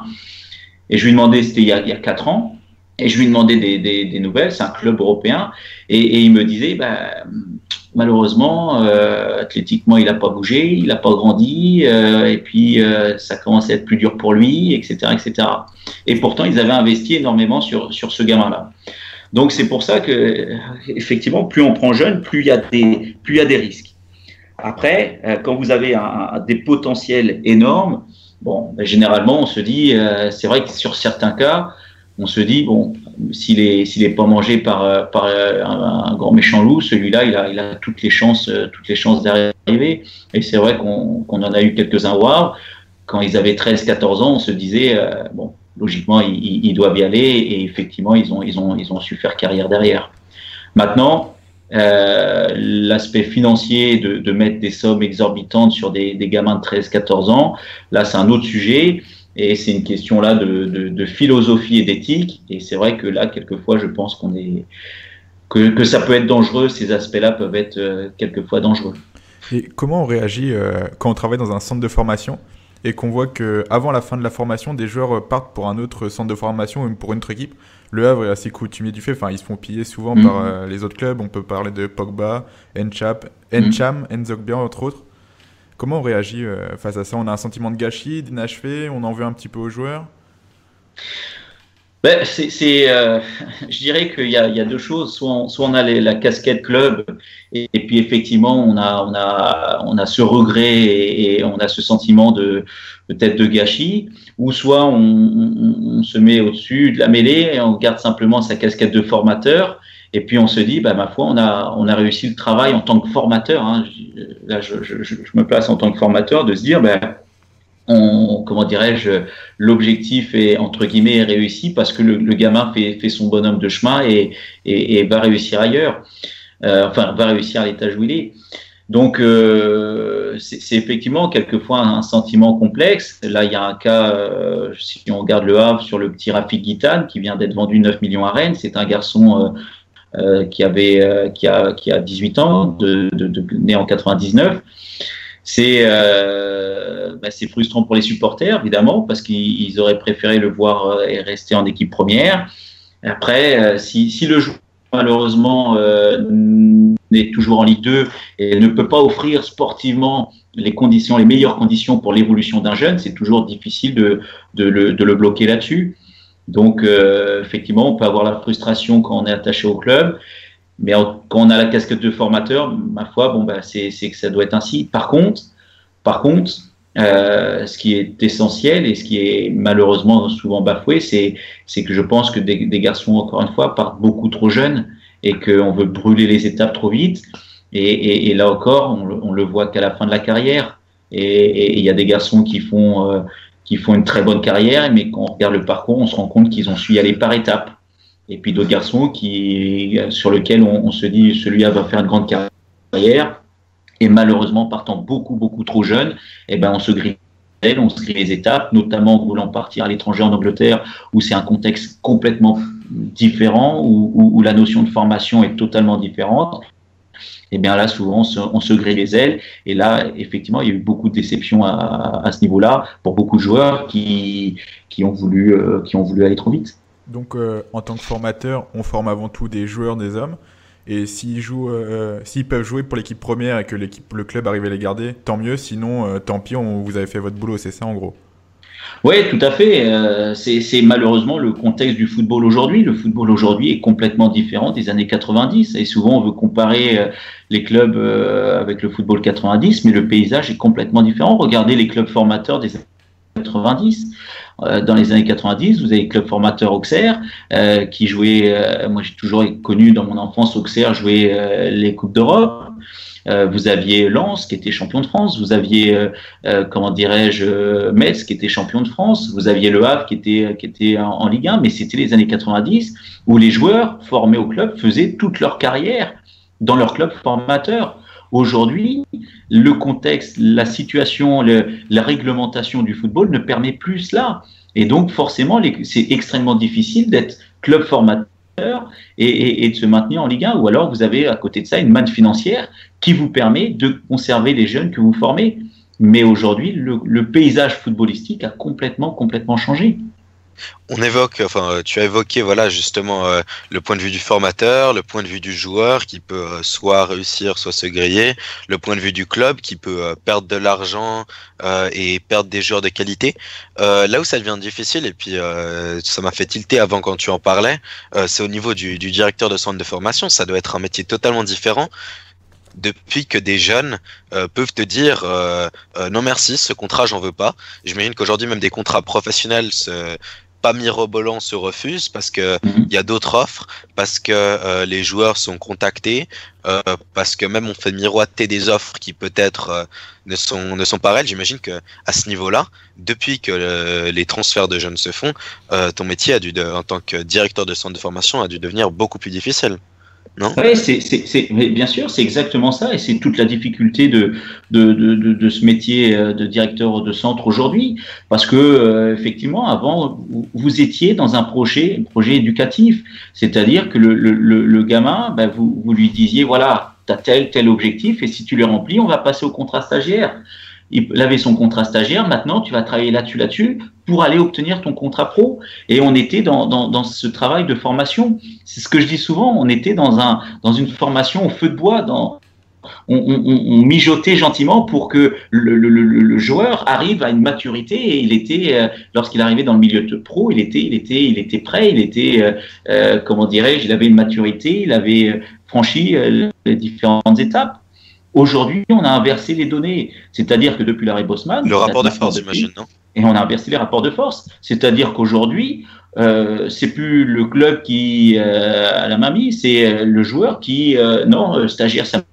Et je lui demandais, c'était il, il, y a quatre ans, et je lui demandais des, des, des nouvelles. C'est un club européen, et, et il me disait, bah malheureusement, euh, athlétiquement, il n'a pas bougé, il n'a pas grandi, euh, et puis euh, ça commence à être plus dur pour lui, etc., etc. Et pourtant, ils avaient investi énormément sur, sur ce gamin-là. Donc c'est pour ça que, effectivement, plus on prend jeune, plus il y a des, y a des risques. Après, quand vous avez des potentiels énormes, bon, ben, généralement, on se dit, c'est vrai que sur certains cas, on se dit, bon, s'il est s'il est pas mangé par euh, par euh, un, grand méchant loup, celui-là il a il a toutes les chances euh, toutes les chances d'arriver. Et c'est vrai qu'on qu'on en a eu quelques-uns au Quand ils avaient 13-14 ans, on se disait bon logiquement ils, ils, doivent y aller et effectivement ils ont ils ont ils ont su faire carrière derrière. Maintenant l'aspect financier de, de, mettre des sommes exorbitantes sur des, des gamins de 13-14 ans, là c'est un autre sujet. Et c'est une question là de, de, de philosophie et d'éthique. Et c'est vrai que là, quelquefois, je pense qu'on est que, que, ça peut être dangereux. Ces aspects-là peuvent être euh, quelquefois dangereux. Et comment on réagit euh, quand on travaille dans un centre de formation et qu'on voit que avant la fin de la formation, des joueurs partent pour un autre centre de formation ou pour une autre équipe Le Havre est assez coutumier du fait. Enfin, ils se font piller souvent mmh. par euh, les autres clubs. On peut parler de Pogba, Enchap, Encham, mmh. Entre autres. Comment on réagit face à ça? On a un sentiment de gâchis, d'inachevé, on en veut un petit peu aux joueurs? Ben, c'est, euh, je dirais qu'il y a, deux choses. Soit on, soit on a la casquette club, et, puis effectivement on a, on a, on a ce regret et, on a ce sentiment de peut-être de gâchis, ou soit on, on, se met au-dessus de la mêlée et on garde simplement sa casquette de formateur. Et puis on se dit, bah, ma foi, on a, on a réussi le travail en tant que formateur. Hein. Là, je, me place en tant que formateur de se dire, ben, on, comment dirais-je, l'objectif est entre guillemets réussi parce que le, gamin fait, fait, son bonhomme de chemin et, et, va réussir ailleurs, euh, enfin va réussir à l'étage où il est. Donc euh, c'est effectivement quelquefois un sentiment complexe. Là, il y a un cas, euh, si on regarde le Havre sur le petit Rafik Guitane qui vient d'être vendu 9 millions à Rennes, c'est un garçon qui avait qui a qui a 18 ans, de, de, né en 99. C'est euh, c'est frustrant pour les supporters, évidemment, parce qu'ils auraient préféré le voir euh, et rester en équipe première. Après, euh, si, si le joueur, malheureusement, euh, est toujours en Ligue 2 et ne peut pas offrir sportivement les conditions, les meilleures conditions pour l'évolution d'un jeune, c'est toujours difficile de, de, le, de le bloquer là-dessus. Donc, euh, effectivement, on peut avoir la frustration quand on est attaché au club. Mais quand on a la casquette de formateur, ma foi, bon, bah, c'est que ça doit être ainsi. Par contre, par contre, euh, ce qui est essentiel et ce qui est malheureusement souvent bafoué, c'est que je pense que des, des, garçons, encore une fois, partent beaucoup trop jeunes et qu'on veut brûler les étapes trop vite. Et, et, et là encore, on, on le voit qu'à la fin de la carrière. Et il y a des garçons qui font, euh, qui font une très bonne carrière, mais quand on regarde le parcours, on se rend compte qu'ils ont su y aller par étapes et puis d'autres garçons qui, sur lesquels on, se dit celui-là va faire une grande carrière, et malheureusement partant beaucoup beaucoup trop jeune, eh ben on se grille on se grille les étapes, notamment en voulant partir à l'étranger en Angleterre, où c'est un contexte complètement différent, où, où, la notion de formation est totalement différente. Et eh bien là, souvent, on se, grille les ailes. Et là, effectivement, il y a eu beaucoup de déceptions à, ce niveau-là pour beaucoup de joueurs qui, qui, ont voulu, euh, ont voulu aller trop vite. Donc, euh, en tant que formateur, on forme avant tout des joueurs, des hommes. Et s'ils euh, peuvent jouer pour l'équipe première et que le club arrive à les garder, tant mieux. Sinon, tant pis, on, vous avez fait votre boulot. C'est ça, en gros. Oui, tout à fait. c'est malheureusement le contexte du football aujourd'hui. Le football aujourd'hui est complètement différent des années 90. Et souvent, on veut comparer les clubs avec le football 90, mais le paysage est complètement différent. Regardez les clubs formateurs des années 90. Euh, dans les années 90, vous avez le club formateur Auxerre euh, qui jouait, euh, moi j'ai toujours connu dans mon enfance Auxerre jouer les Coupes d'Europe. Vous aviez Lens qui était champion de France, vous aviez, comment dirais-je, Metz qui était champion de France, vous aviez Le Havre qui était, qui était en, en Ligue 1, mais c'était les années 90 où les joueurs formés au club faisaient toute leur carrière dans leur club formateur. Aujourd'hui, le contexte, la situation, la réglementation du football ne permet plus cela. Et donc, forcément, c'est extrêmement difficile d'être club formateur et, de se maintenir en Ligue 1. Ou alors, vous avez à côté de ça une manne financière qui vous permet de conserver les jeunes que vous formez. Mais aujourd'hui, le paysage footballistique a complètement, complètement changé. On évoque, enfin, tu as évoqué, voilà, justement, euh, le point de vue du formateur, le point de vue du joueur qui peut euh, soit réussir, soit se griller, le point de vue du club qui peut euh, perdre de l'argent et perdre des joueurs de qualité. là où ça devient difficile, et puis ça m'a fait tilter avant quand tu en parlais, c'est au niveau du directeur de centre de formation. Ça doit être un métier totalement différent depuis que des jeunes peuvent te dire non merci, ce contrat j'en veux pas. J'imagine qu'aujourd'hui même des contrats professionnels se, pas mirobolant se refuse parce que mhm. y a d'autres offres, parce que euh, les joueurs sont contactés, euh, parce que même on fait miroiter des offres qui peut-être euh, ne sont ne sont pas réelles. J'imagine que à ce niveau-là, depuis que les transferts de jeunes se font, ton métier a dû, de, en tant que directeur de centre de formation, a dû devenir beaucoup plus difficile. Oui, c'est, bien sûr, c'est exactement ça, et c'est toute la difficulté de, de, de, de, ce métier euh, de directeur de centre aujourd'hui, parce que euh, effectivement, avant, vous étiez dans un projet, un projet éducatif, c'est-à-dire que le, le, le, gamin, ben, vous, vous lui disiez, voilà, tu as tel, tel objectif, et si tu le remplis, on va passer au contrat stagiaire. Il avait son contrat stagiaire, maintenant tu vas travailler là-dessus, là-dessus, pour aller obtenir ton contrat pro. Et on était dans, dans, dans ce travail de formation. C'est ce que je dis souvent, on était dans, un, dans une formation au feu de bois, dans, on, mijotait gentiment pour que le, joueur arrive à une maturité et il était, euh, lorsqu'il arrivait dans le milieu de pro, il était, il était, il était prêt, il était, euh, euh, comment dirais-je, il avait une maturité, il avait franchi les différentes étapes. Aujourd'hui, on a inversé les données, c'est-à-dire que depuis l'arrêt Bosman, le rapport de force, j'imagine, non? Et on a inversé les rapports de force, c'est-à-dire qu'aujourd'hui, euh, c'est plus le club qui a la mamie, c'est le joueur qui, non, stagiaire, ça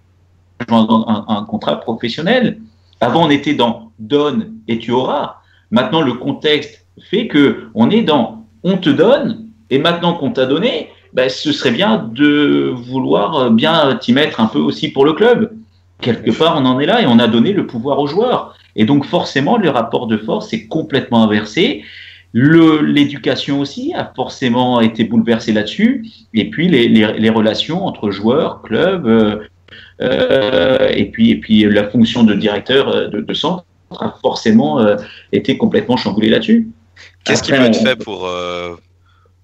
un, un, contrat professionnel. Avant, on était dans donne et tu auras. Maintenant, le contexte fait que on est dans on te donne et maintenant qu'on t'a donné, ben, ce serait bien de vouloir bien t'y mettre un peu aussi pour le club. Quelque part, on en est là et on a donné le pouvoir aux joueurs. Et donc, forcément, le rapport de force est complètement inversé. L'éducation aussi a forcément été bouleversée là-dessus. Et puis, les, les, les, relations entre joueurs, clubs, euh, euh, et puis et puis la fonction de directeur euh, de, centre a forcément euh, été complètement chamboulée là-dessus. Qu'est-ce qui peut être fait pour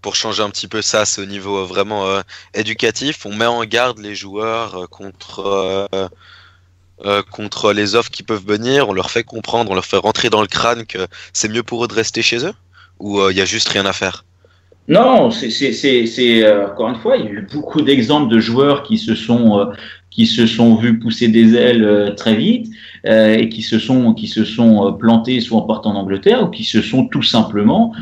pour changer un petit peu ça, au niveau vraiment éducatif? On met en garde les joueurs contre, contre les offres qui peuvent venir. On leur fait comprendre, on leur fait rentrer dans le crâne que c'est mieux pour eux de rester chez eux Ou il y a juste rien à faire? Non, c'est encore une fois, il y a eu beaucoup d'exemples de joueurs qui se sont qui se sont vus pousser des ailes euh, très vite euh, et qui se sont qui se sont euh, plantés soit en partant d'Angleterre ou qui se sont tout simplement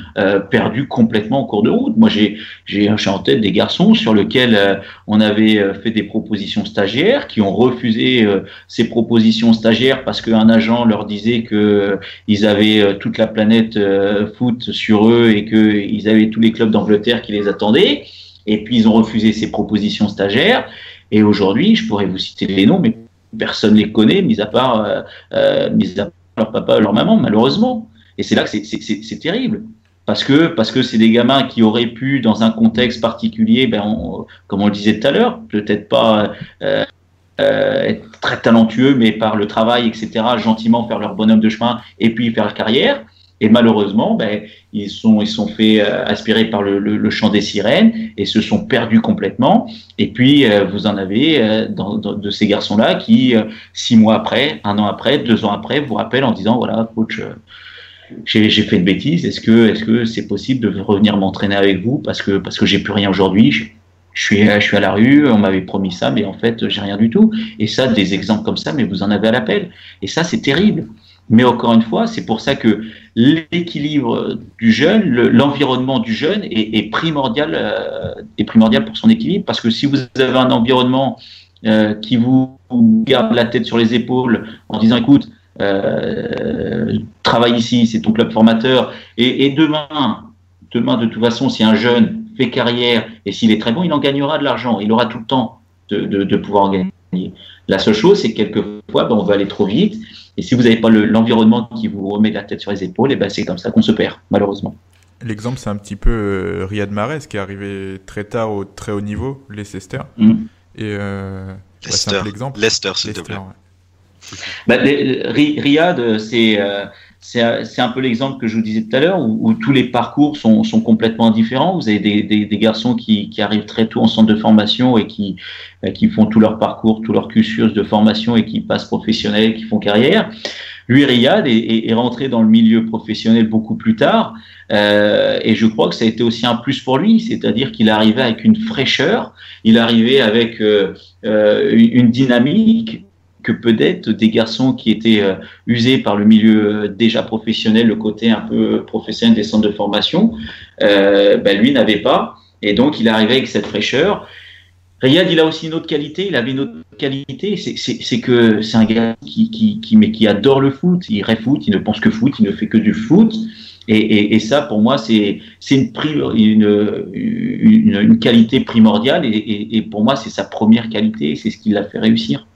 perdus complètement en cours de route. Moi, j'ai j'ai en tête des garçons sur lesquels on avait fait des propositions stagiaires qui ont refusé ces propositions stagiaires parce qu'un agent leur disait que ils avaient toute la planète foot sur eux et qu'ils avaient tous les clubs d'Angleterre qui les attendaient. Et puis ils ont refusé ces propositions stagiaires. Et aujourd'hui, je pourrais vous citer les noms, mais personne ne les connaît, mis à part, euh, euh, leur papa, leur maman, malheureusement. Et c'est là que c'est terrible. Parce que parce que c'est des gamins qui auraient pu, dans un contexte particulier, ben comme on le disait tout à l'heure, peut-être pas euh, être très talentueux, mais par le travail, etc., gentiment faire leur bonhomme de chemin et puis faire carrière. Et malheureusement, ben, ils sont ils sont fait euh, aspirer par le, chant des sirènes et se sont perdus complètement. Et puis euh, vous en avez euh, de ces garçons-là qui six mois après, un an après, deux ans après, vous rappellent en disant voilà coach, j'ai fait une bêtise. Est-ce que est-ce que c'est possible de revenir m'entraîner avec vous parce que parce que j'ai plus rien aujourd'hui? Je, suis, je suis à la rue, on m'avait promis ça, mais en fait, j'ai rien du tout. Et ça, des exemples comme ça, mais vous en avez à l'appel. Et ça, c'est terrible. Mais encore une fois, c'est pour ça que l'équilibre du jeune, l'environnement du jeune est, primordial, euh, est primordial pour son équilibre. Parce que si vous avez un environnement euh, qui vous garde la tête sur les épaules en disant écoute, euh, travaille ici, c'est ton club formateur, et, demain, demain de toute façon, si un jeune fait carrière et s'il est très bon, il en gagnera de l'argent, il aura tout le temps de, pouvoir en gagner. La seule chose, c'est que quelquefois, ben, on va aller trop vite et si vous n'avez pas l'environnement qui vous remet la tête sur les épaules, et eh ben c'est comme ça qu'on se perd, malheureusement. L'exemple, c'est un petit peu euh, Riyad Mahrez qui est arrivé très tard au très haut niveau, Leicester. Mm. Et euh, c'est un l'exemple. Leicester, s'il te plaît. Bah, Riyad, c'est euh, c'est un peu l'exemple que je vous disais tout à l'heure, où, tous les parcours sont, sont, complètement différents. Vous avez des, des, des garçons qui, qui, arrivent très tôt en centre de formation et qui, euh, qui font tout leur parcours, tout leur cursus de formation et qui passent professionnels, qui font carrière. Lui, Riyad, est, est, rentré dans le milieu professionnel beaucoup plus tard, euh, et je crois que ça a été aussi un plus pour lui, c'est-à-dire qu'il arrivait avec une fraîcheur, il arrivait avec euh, euh une dynamique que peut-être des garçons qui étaient euh, usés par le milieu euh, déjà professionnel, le côté un peu professionnel des centres de formation, euh, ben lui n'avait pas. Et donc, il arrivait avec cette fraîcheur. Riyad, il a aussi une autre qualité. Il avait une autre qualité, c'est que c'est un gars qui, mais qui adore le foot. Il rêve foot, il ne pense que foot, il ne fait que du foot. Et, ça, pour moi, c'est une, qualité primordiale. Et pour moi, c'est sa première qualité. C'est ce qui l'a fait réussir.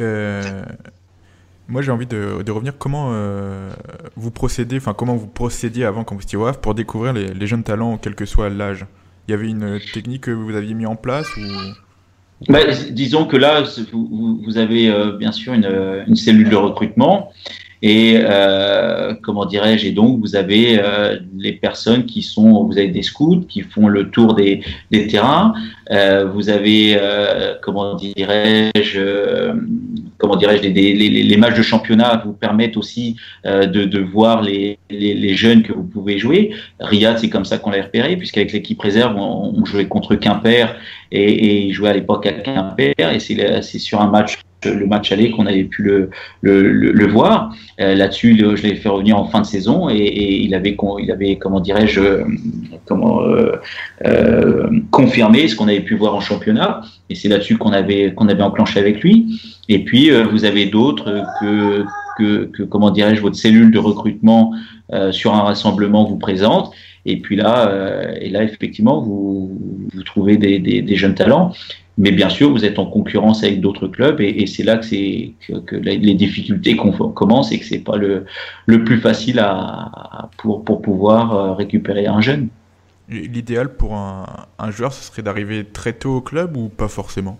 Euh, moi, j'ai envie de, revenir. Comment euh, vous procédez, enfin, comment vous procédiez avant quand vous étiez HAF pour découvrir les, jeunes talents, quel que soit l'âge Il y avait une technique que vous aviez mis en place. Bah, disons que là, vous, avez euh, bien sûr une, cellule de recrutement Et euh, comment dirais-je Et donc vous avez euh, les personnes qui sont, vous avez des scouts qui font le tour des, des terrains. Euh, vous avez euh, comment dirais-je euh, Comment dirais-je les, les, les, matchs de championnat vous permettent aussi de, de, voir les, les, jeunes que vous pouvez jouer. Riyad, c'est comme ça qu'on l'a repéré, puisqu'avec l'équipe réserve, on, on, jouait contre Quimper et, et il jouait à l'époque à Quimper, et c'est sur un match le match aller qu'on avait pu le, voir. Euh, Là-dessus, je l'ai fait revenir en fin de saison et, il avait, il avait comment dirais-je, euh, euh, confirmé ce qu'on avait pu voir en championnat. Et c'est là-dessus qu'on avait qu'on avait enclenché avec lui. Et puis vous avez d'autres que, que, comment dirais-je, votre cellule de recrutement sur un rassemblement vous présente. Et puis là, et là effectivement, vous, vous trouvez des, jeunes talents. Mais bien sûr, vous êtes en concurrence avec d'autres clubs et, et c'est là que, que, que, les difficultés commencent et que c'est pas le, le plus facile à, pour, pour pouvoir euh, récupérer un jeune. L'idéal pour un, un joueur, ce serait d'arriver très tôt au club ou pas forcément?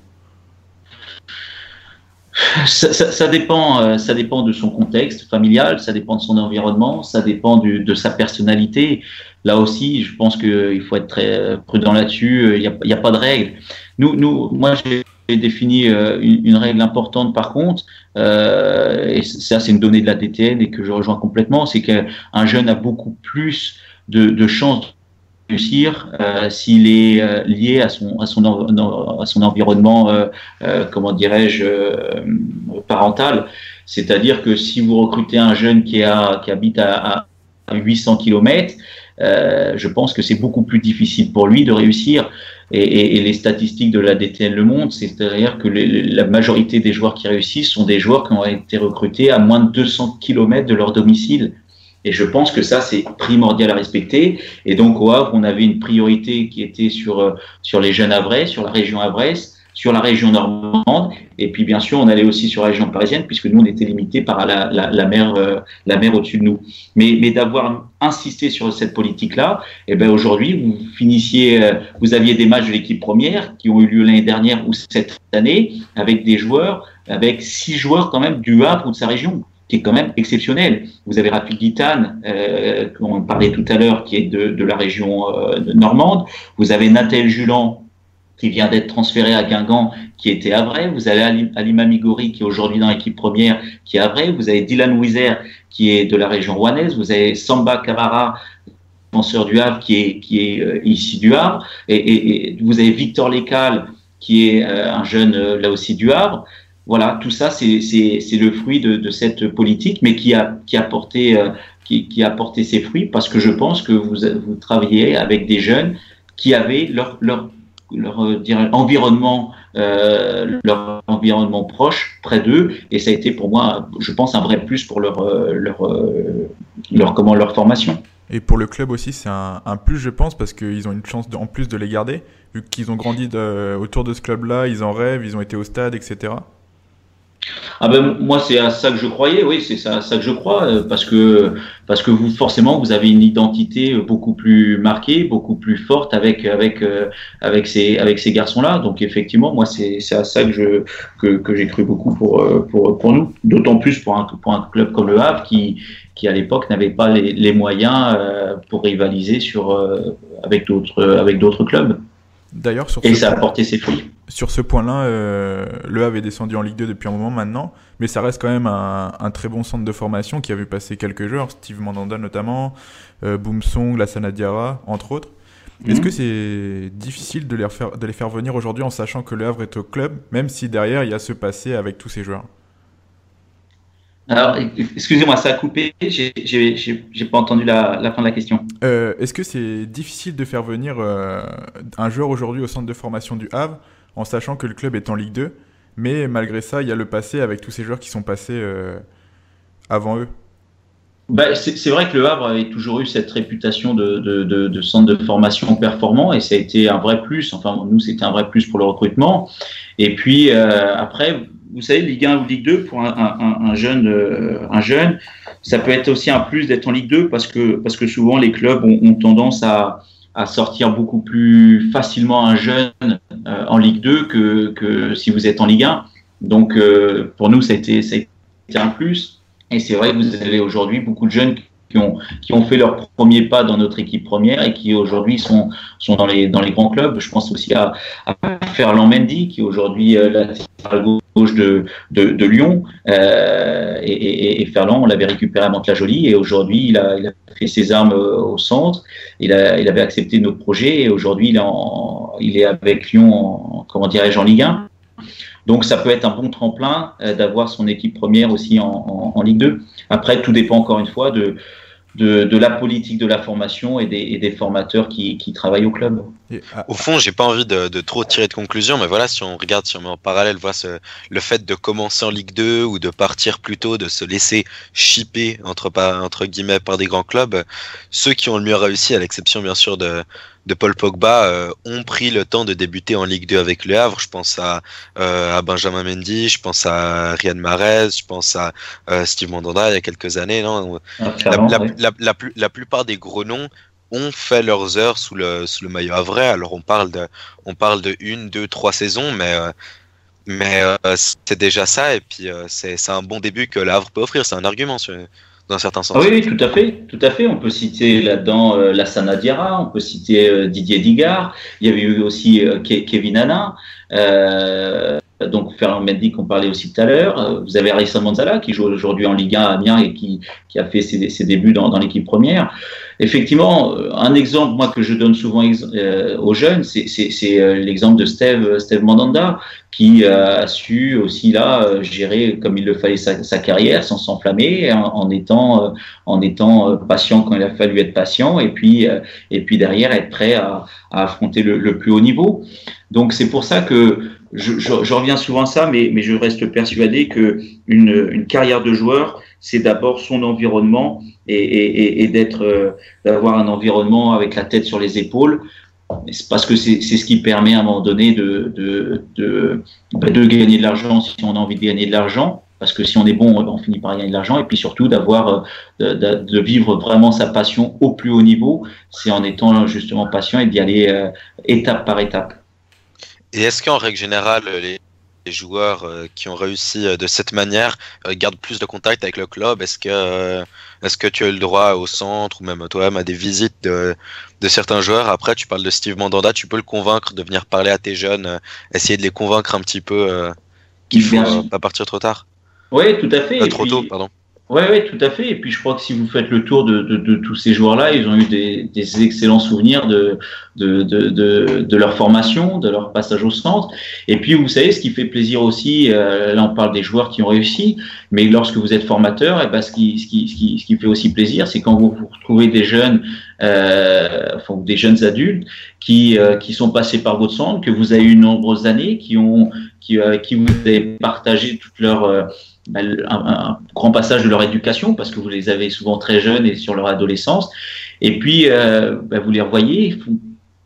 Ça, ça, ça, dépend, euh, ça dépend de son contexte familial, ça dépend de son environnement, ça dépend du, de sa personnalité. Là aussi, je pense qu'il faut être très prudent là-dessus. Il n'y a, a, pas de règle. Nous, nous, moi, j'ai défini euh, une, règle importante par contre, euh, et ça c'est une donnée de la DTN et que je rejoins complètement, c'est qu'un jeune a beaucoup plus de, de chances réussir euh, s'il est euh, lié à son à son à son environnement euh, comment dirais-je parental. C'est-à-dire que si vous recrutez un jeune qui a qui habite à, à 800 km je pense que c'est beaucoup plus difficile pour lui de réussir et, et, et les statistiques de la DTN le montrent c'est-à-dire que la majorité des joueurs qui réussissent sont des joueurs qui ont été recrutés à moins de 200 km de leur domicile et je pense que ça, c'est primordial à respecter. Et donc, au Havre, on avait une priorité qui était sur, euh, sur les jeunes Havrais, sur la région Havraise, sur la région normande. Et puis, bien sûr, on allait aussi sur la région parisienne, puisque nous, on était limité par la, la, la mer, euh, la mer au-dessus de nous. Mais, mais d'avoir insisté sur cette politique-là, eh ben, aujourd'hui, vous finissiez, euh, vous aviez des matchs de l'équipe première qui ont eu lieu l'année dernière ou cette année avec des joueurs, avec six joueurs quand même du Havre ou de sa région qui est quand même exceptionnel. Vous avez Rapid Guitane, euh, on parlait tout à l'heure, qui est de, de la région euh, normande. Vous avez Nathel Julan, qui vient d'être transféré à Guingamp, qui était à Vrai. Vous avez Alima Migori, qui est aujourd'hui dans l'équipe première, qui est à Vrai. Vous avez Dylan Wizer, qui est de la région rouennaise. Vous avez Samba Camara, penseur du Havre, qui est, qui est euh, ici du Havre. Et, vous avez Victor Lécal, qui est euh, un jeune euh, là aussi du Havre voilà, tout ça, c'est le fruit de, de, cette politique, mais qui a, qui a, porté, qui, qui, a porté ses fruits parce que je pense que vous, vous travaillez avec des jeunes qui avaient leur, leur, leur euh, environnement, euh, leur environnement proche près d'eux, et ça a été pour moi, je pense, un vrai plus pour leur, euh, leur, leur, comment, leur formation. Et pour le club aussi, c'est un, plus, je pense, parce qu'ils ont une chance en plus de les garder, vu qu'ils ont grandi autour de ce club-là, ils en rêvent, ils ont été au stade, etc. Ah ben moi c'est à ça que je croyais, oui c'est à ça que je crois euh, parce que parce que vous forcément vous avez une identité beaucoup plus marquée, beaucoup plus forte avec avec euh, avec ces avec ces garçons là. Donc effectivement moi c'est c'est à ça que je que, que j'ai cru beaucoup pour euh, pour pour nous. D'autant plus pour un pour un club comme le Havre qui qui à l'époque n'avait pas les, les moyens pour rivaliser sur avec d'autres avec d'autres clubs. D'ailleurs, sur et ça a porté ses fruits. Sur ce point-là, euh, Le Havre est descendu en Ligue 2 depuis un moment maintenant, mais ça reste quand même un, un très bon centre de formation qui a vu passer quelques joueurs, Steve Mandanda notamment, euh, Boomsong, Lassana Diarra, entre autres. Mmh. Est-ce que c'est difficile de les, faire, de les faire venir aujourd'hui en sachant que Le Havre est au club, même si derrière il y a ce passé avec tous ces joueurs? Alors, excusez-moi, ça a coupé, j'ai pas entendu la, la, fin de la question. Euh, Est-ce que c'est difficile de faire venir euh, un joueur aujourd'hui au centre de formation du Havre en sachant que le club est en Ligue 2, mais malgré ça, il y a le passé avec tous ces joueurs qui sont passés euh, avant eux bah, c'est vrai que le Havre avait toujours eu cette réputation de, centre de formation performant et ça a été un vrai plus. Enfin, nous, c'était un vrai plus pour le recrutement. Et puis euh, après, vous savez, Ligue 1 ou Ligue 2 pour un, un, un jeune, euh, un jeune, ça peut être aussi un plus d'être en Ligue 2 parce que parce que souvent les clubs ont tendance à, à sortir beaucoup plus facilement un jeune euh, en Ligue 2 que, que si vous êtes en Ligue 1. Donc euh, pour nous, ça a été, ça a été un plus. Et c'est vrai que vous avez aujourd'hui beaucoup de jeunes qui ont fait leur premier pas dans notre équipe première et qui aujourd'hui sont, sont dans, les, dans les grands clubs. Je pense aussi à, Ferland Mendy, qui est aujourd'hui euh, gauche de, de, de Lyon. Euh, et, Ferland, on l'avait récupéré à Mantes-la-Jolie et aujourd'hui, il a, il fait ses armes euh, au centre. Il, a, il avait accepté notre projet et aujourd'hui, il, est avec Lyon, en, comment dirais-je, en Ligue 1. Donc ça peut être un bon tremplin d'avoir son équipe première aussi en, Ligue 2. Après, tout dépend encore une fois de, de, de, la politique de la formation et des, et des formateurs qui, qui, travaillent au club. Ah, au fond, j'ai pas envie de, de, trop tirer de conclusion, mais voilà, si on regarde, si on met en parallèle, voilà, ce, le fait de commencer en Ligue 2 ou de partir plus tôt, de se laisser chipper entre, entre guillemets par des grands clubs, ceux qui ont le mieux réussi, à l'exception bien sûr de, de Paul Pogba euh, ont pris le temps de débuter en Ligue 2 avec Le Havre. Je pense à, euh, à Benjamin Mendy, je pense à Riyad Mahrez, je pense à euh, Steve Mandanda il y a quelques années. Non? Ah, la, la, oui. la, la, la, plupart des gros noms ont fait leurs heures sous le, sous le maillot havrais. Alors on parle de, on parle de une, deux, trois saisons, mais mais c'est déjà ça. Et puis c'est un bon début que Le Havre peut offrir. C'est un argument. Sur, sens. Oui, oui, tout à fait, tout à fait. On peut citer là-dedans euh, Lassana Diarra, on peut citer euh, Didier Digard. Il y avait eu aussi euh, Kevin Anna. Euh, donc Ferland Mendy qu'on parlait aussi tout à l'heure. Vous avez Arisson Manzala qui joue aujourd'hui en Ligue 1 à Amiens et qui, qui a fait ses, ses débuts dans, dans l'équipe première. Effectivement, un exemple moi que je donne souvent euh, aux jeunes, c'est l'exemple de Steve, Steve Mandanda qui a su aussi là gérer comme il le fallait sa, sa carrière sans s'enflammer en, en, étant en étant patient quand il a fallu être patient et puis et puis derrière être prêt à, à affronter le, le, plus haut niveau. Donc c'est pour ça que je, je, reviens souvent à ça, mais, mais je reste persuadé que une, une carrière de joueur, c'est d'abord son environnement et, et, et d'être, euh, d'avoir un environnement avec la tête sur les épaules. Parce que c'est ce qui permet à un moment donné de, de, de, bah, de gagner de l'argent si on a envie de gagner de l'argent. Parce que si on est bon, on finit par gagner de l'argent. Et puis surtout d'avoir, euh, de, de, vivre vraiment sa passion au plus haut niveau. C'est en étant justement patient et d'y aller euh, étape par étape. Et est-ce qu'en règle générale, les, les joueurs euh, qui ont réussi euh, de cette manière euh, gardent plus de contact avec le club? Est-ce que, euh, est-ce que tu as eu le droit au centre ou même toi-même à des visites de, de certains joueurs? Après, tu parles de Steve Mandanda, tu peux le convaincre de venir parler à tes jeunes, essayer de les convaincre un petit peu qu'il faut pas partir trop tard? Oui, tout à fait. trop puis... tôt, pardon. Oui, ouais, tout à fait. Et puis je crois que si vous faites le tour de, de, tous ces joueurs-là, ils ont eu des, des excellents souvenirs de, de, leur formation, de leur passage au centre. Et puis vous savez, ce qui fait plaisir aussi, euh, là on parle des joueurs qui ont réussi, mais lorsque vous êtes formateur, et eh ben, ce, qui, ce, qui, ce, qui, ce qui fait aussi plaisir, c'est quand vous, vous retrouvez des jeunes, euh, des jeunes adultes qui, euh, qui sont passés par votre centre, que vous avez eu de nombreuses années, qui ont, qui, avec qui vous avez partagé toute leur euh, un, grand passage de leur éducation parce que vous les avez souvent très jeunes et sur leur adolescence. Et puis, euh, ben vous les revoyez,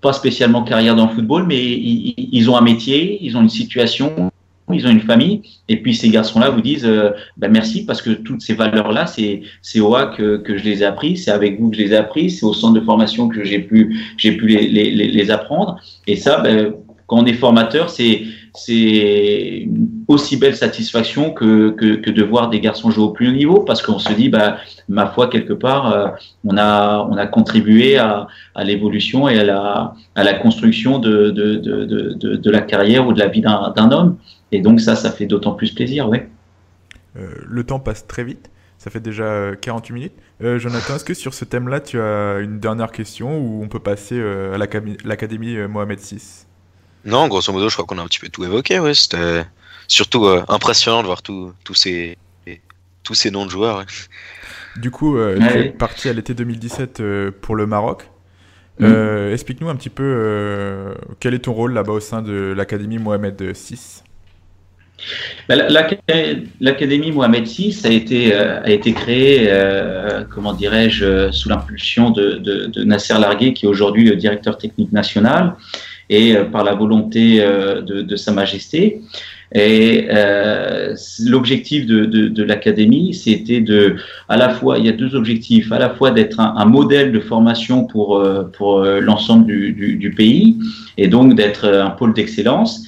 pas spécialement carrière dans le football, mais ils, ont un métier, ils ont une situation, ils ont une famille. Et puis ces garçons-là vous disent euh, ben merci parce que toutes ces valeurs-là, c'est c'est au A que, que je les ai appris, c'est avec vous que je les ai appris, c'est au centre de formation que j'ai pu j'ai pu les, les, apprendre. Et ça, ben, quand on est formateur, c'est c'est aussi belle satisfaction que, que, de voir des garçons jouer au plus haut niveau parce qu'on se dit bah ma foi quelque part euh, on a on a contribué à, l'évolution et à la à la construction de de, de, de, la carrière ou de la vie d'un homme. Et donc ça ça fait d'autant plus plaisir ouais. Euh, le temps passe très vite. Ça fait déjà 48 minutes. Euh, Jonathan, est-ce que sur ce thème-là, tu as une dernière question ou on peut passer euh, à l'Académie Mohamed VI non, grosso modo, je crois qu'on a un petit peu tout évoqué. Ouais. C'était surtout euh, impressionnant de voir tous ces, tous ces noms de joueurs. Ouais. Du coup, euh, tu es parti à l'été 2017 euh, pour le Maroc. Mmh. Explique-nous un petit peu euh, quel est ton rôle là-bas au sein de l'Académie Mohamed VI. Bah, L'Académie Mohamed VI a été, a été créée, comment dirais-je, sous l'impulsion de, de, de, Nasser Largué, qui est aujourd'hui le directeur technique national et euh, par la volonté euh, de, de, Sa Majesté. Et euh, l'objectif de, de, de l'académie, c'était de, à la fois, il y a deux objectifs, à la fois d'être un, un, modèle de formation pour pour l'ensemble du, du, du, pays, et donc d'être un pôle d'excellence.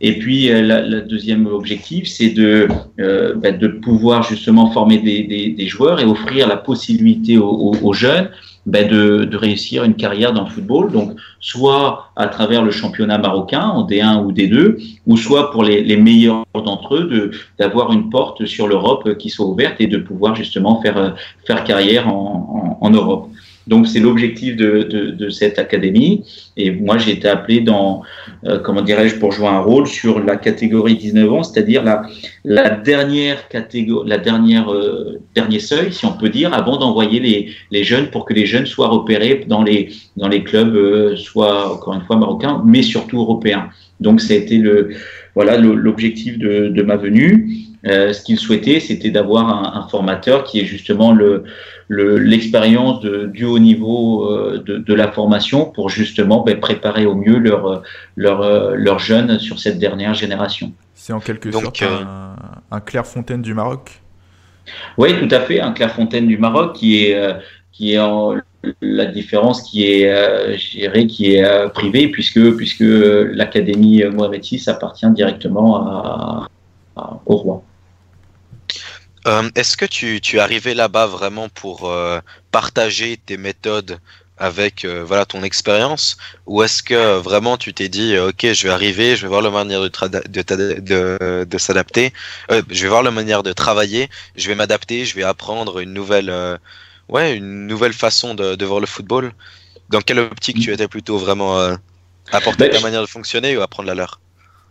Et puis, euh, le deuxième objectif, c'est de, euh, bah, de pouvoir justement former des, des, joueurs et offrir la possibilité aux, jeunes bah, de, de, réussir une carrière dans le football. Donc, soit à travers le championnat marocain en D1 ou D2, ou soit pour les, les meilleurs d'entre eux, d'avoir une porte sur l'Europe qui soit ouverte et de pouvoir justement faire, faire carrière en, en Europe. Donc c'est l'objectif de, de, de, cette académie. Et moi j'ai été appelé dans, euh, comment dirais-je, pour jouer un rôle sur la catégorie 19 ans, c'est-à-dire la, la dernière catégorie, la dernière euh, dernier seuil, si on peut dire, avant d'envoyer les, les jeunes pour que les jeunes soient repérés dans les dans les clubs, euh, soit encore une fois marocains, mais surtout européens. Donc ça a été le voilà l'objectif de, de ma venue. Euh, ce qu'il souhaitait, c'était d'avoir un, un, formateur qui est justement le l'expérience du haut niveau euh, de, de, la formation pour justement ben, préparer au mieux leurs leur, leur jeunes sur cette dernière génération. C'est en quelque Donc, sorte euh... un, un Clairefontaine du Maroc Oui, tout à fait, un Clairefontaine du Maroc qui est, euh, qui est en, la différence qui est, euh, qui est euh, privée puisque, puisque l'académie Mohamed VI appartient directement à, à, au roi. Euh, Est-ce que tu, tu, es arrivé là-bas vraiment pour euh, partager tes méthodes avec euh, voilà ton expérience? Ou est-ce que vraiment tu t'es dit ok je vais arriver je vais voir la manière de, de, de, de s'adapter? Euh, je vais voir la manière de travailler je vais m'adapter je vais apprendre une nouvelle euh, ouais une nouvelle façon de, de, voir le football. Dans quelle optique tu étais plutôt vraiment euh, apporter bah, ta manière de fonctionner ou apprendre la leur?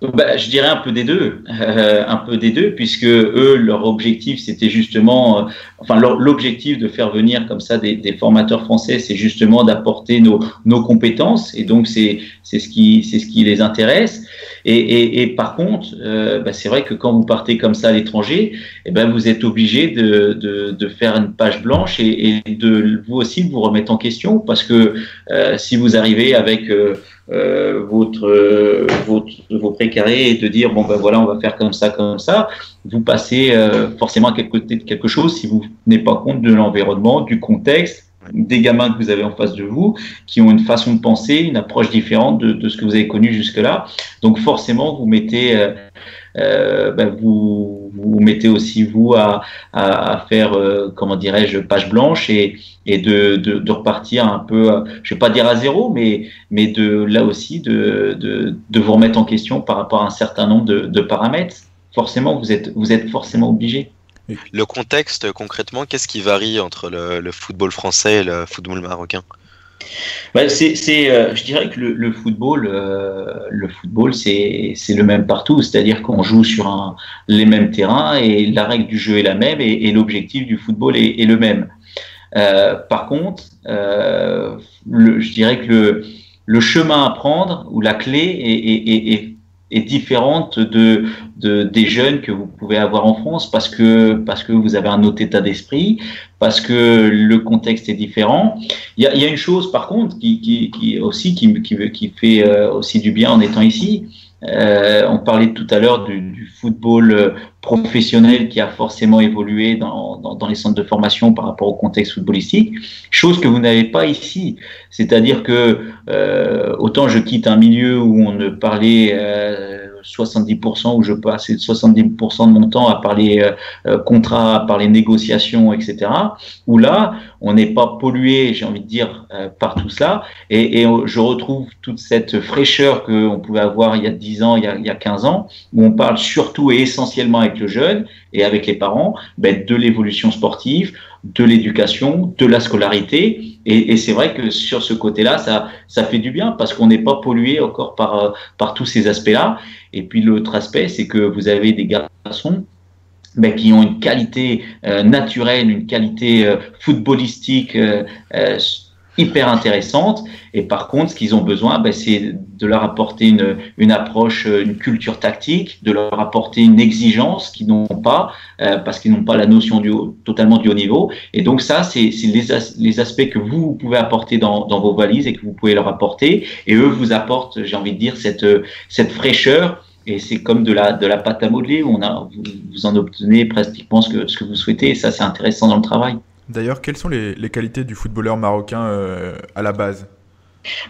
Bah, je dirais un peu des deux, euh, un peu des deux, puisque eux, leur objectif, c'était justement, euh, enfin, l'objectif de faire venir comme ça des, des formateurs français, c'est justement d'apporter nos, nos compétences, et donc c'est c'est ce qui c'est ce qui les intéresse. Et, et, et par contre, euh, bah, c'est vrai que quand vous partez comme ça à l'étranger, eh ben vous êtes obligé de, de, de, faire une page blanche et, et, de vous aussi vous remettre en question, parce que euh, si vous arrivez avec euh, votre, votre, vos précarés et de dire bon ben voilà on va faire comme ça comme ça. Vous passez euh, forcément à quelque, quelque chose si vous n'êtes pas compte de l'environnement du contexte des gamins que vous avez en face de vous qui ont une façon de penser une approche différente de, de ce que vous avez connu jusque là donc forcément vous mettez euh, ben vous, vous mettez aussi vous à, à, à faire euh, comment dirais-je page blanche et, et de, de, de, repartir un peu, je vais pas dire à zéro, mais, mais de là aussi de, de, de vous remettre en question par rapport à un certain nombre de, de paramètres. Forcément, vous êtes, vous êtes forcément obligé. Le contexte, concrètement, qu'est-ce qui varie entre le, le, football français et le football marocain? C'est, euh, je dirais que le, football, euh, le football, c'est, c'est le même partout, c'est-à-dire qu'on joue sur les mêmes terrains et la règle du jeu est la même et, l'objectif du football est, le même. Euh, par contre, euh, je dirais que le, chemin à prendre ou la clé est, différente de, de, des jeunes que vous pouvez avoir en France parce que vous avez un autre état d'esprit, parce que le contexte est différent. Il y a, y a une chose par contre qui, qui, qui aussi qui, qui, qui fait euh, aussi du bien en étant ici, euh, on parlait tout à l'heure du, du, football euh, professionnel qui a forcément évolué dans, dans, dans, les centres de formation par rapport au contexte footballistique, chose que vous n'avez pas ici. C'est-à-dire que euh, autant je quitte un milieu où on ne parlait euh, 70%, où je passe 70% de mon temps à parler euh, euh, contrat, à parler négociation, etc. Où là, on n'est pas pollué, j'ai envie de dire, euh, par tout cela. Et, et, je retrouve toute cette fraîcheur qu'on pouvait avoir il y a 10 ans, il y a, il y a 15 ans, où on parle surtout et essentiellement avec le jeune et avec les parents ben, de l'évolution sportive, de l'éducation, de la scolarité. Et, c'est vrai que sur ce côté-là, ça, ça fait du bien parce qu'on n'est pas pollué encore par, par tous ces aspects-là. Et puis l'autre aspect, c'est que vous avez des garçons ben, qui ont une qualité euh, naturelle, une qualité euh, footballistique euh, hyper intéressante. Et par contre, ce qu'ils ont besoin, ben, c'est de leur apporter une, une, approche, une culture tactique, de leur apporter une exigence qu'ils n'ont pas, euh, parce qu'ils n'ont pas la notion du haut, totalement du haut niveau. Et donc ça, c'est les, les aspects que vous, pouvez apporter dans, dans, vos valises et que vous pouvez leur apporter. Et eux vous apportent, j'ai envie de dire, cette, cette fraîcheur. Et c'est comme de la, de la pâte à modeler, où on a, vous, vous en obtenez pratiquement ce que, ce que vous souhaitez. Et ça, c'est intéressant dans le travail. D'ailleurs, quelles sont les, qualités du footballeur marocain euh, à la base?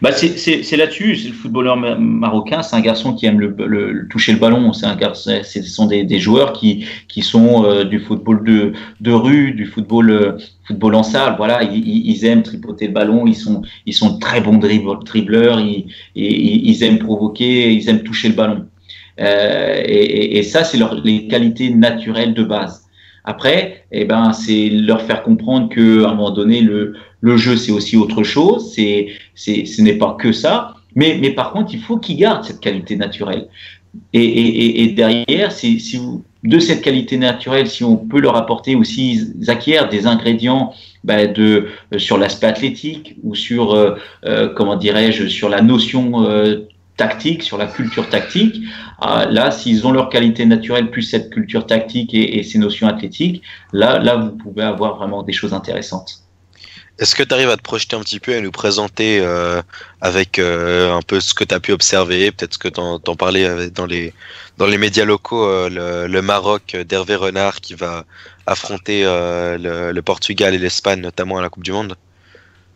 Bah c'est là-dessus. Le footballeur marocain, c'est un garçon qui aime le, toucher le ballon. C'est un ce sont des, joueurs qui, qui sont euh, du football de, de rue, du football, euh, football en salle. Voilà, ils, aiment tripoter le ballon. Ils sont, ils sont très bons dribbleurs. Ils, ils, aiment provoquer. Ils aiment toucher le ballon. Et, et, ça, c'est les qualités naturelles de base. Après, eh ben, c'est leur faire comprendre que à un moment donné, le, le jeu, c'est aussi autre chose. C'est, c'est, ce n'est pas que ça. Mais, mais par contre, il faut qu'ils gardent cette qualité naturelle. Et, et, et derrière, si, si vous, de cette qualité naturelle, si on peut leur apporter aussi, ils acquièrent des ingrédients ben de, euh, sur l'aspect athlétique ou sur, euh, euh, comment dirais-je, sur la notion tactique, sur la culture tactique. Ah, là, s'ils ont leur qualité naturelle plus cette culture tactique et, ces notions athlétiques, là, là, vous pouvez avoir vraiment des choses intéressantes. Est-ce que tu arrives à te projeter un petit peu et nous présenter euh, avec euh, un peu ce que tu as pu observer, peut-être ce que tu en, parlais dans les, dans les médias locaux, euh, le, Maroc d'Hervé Renard qui va affronter le, Portugal et l'Espagne, notamment à la Coupe du Monde?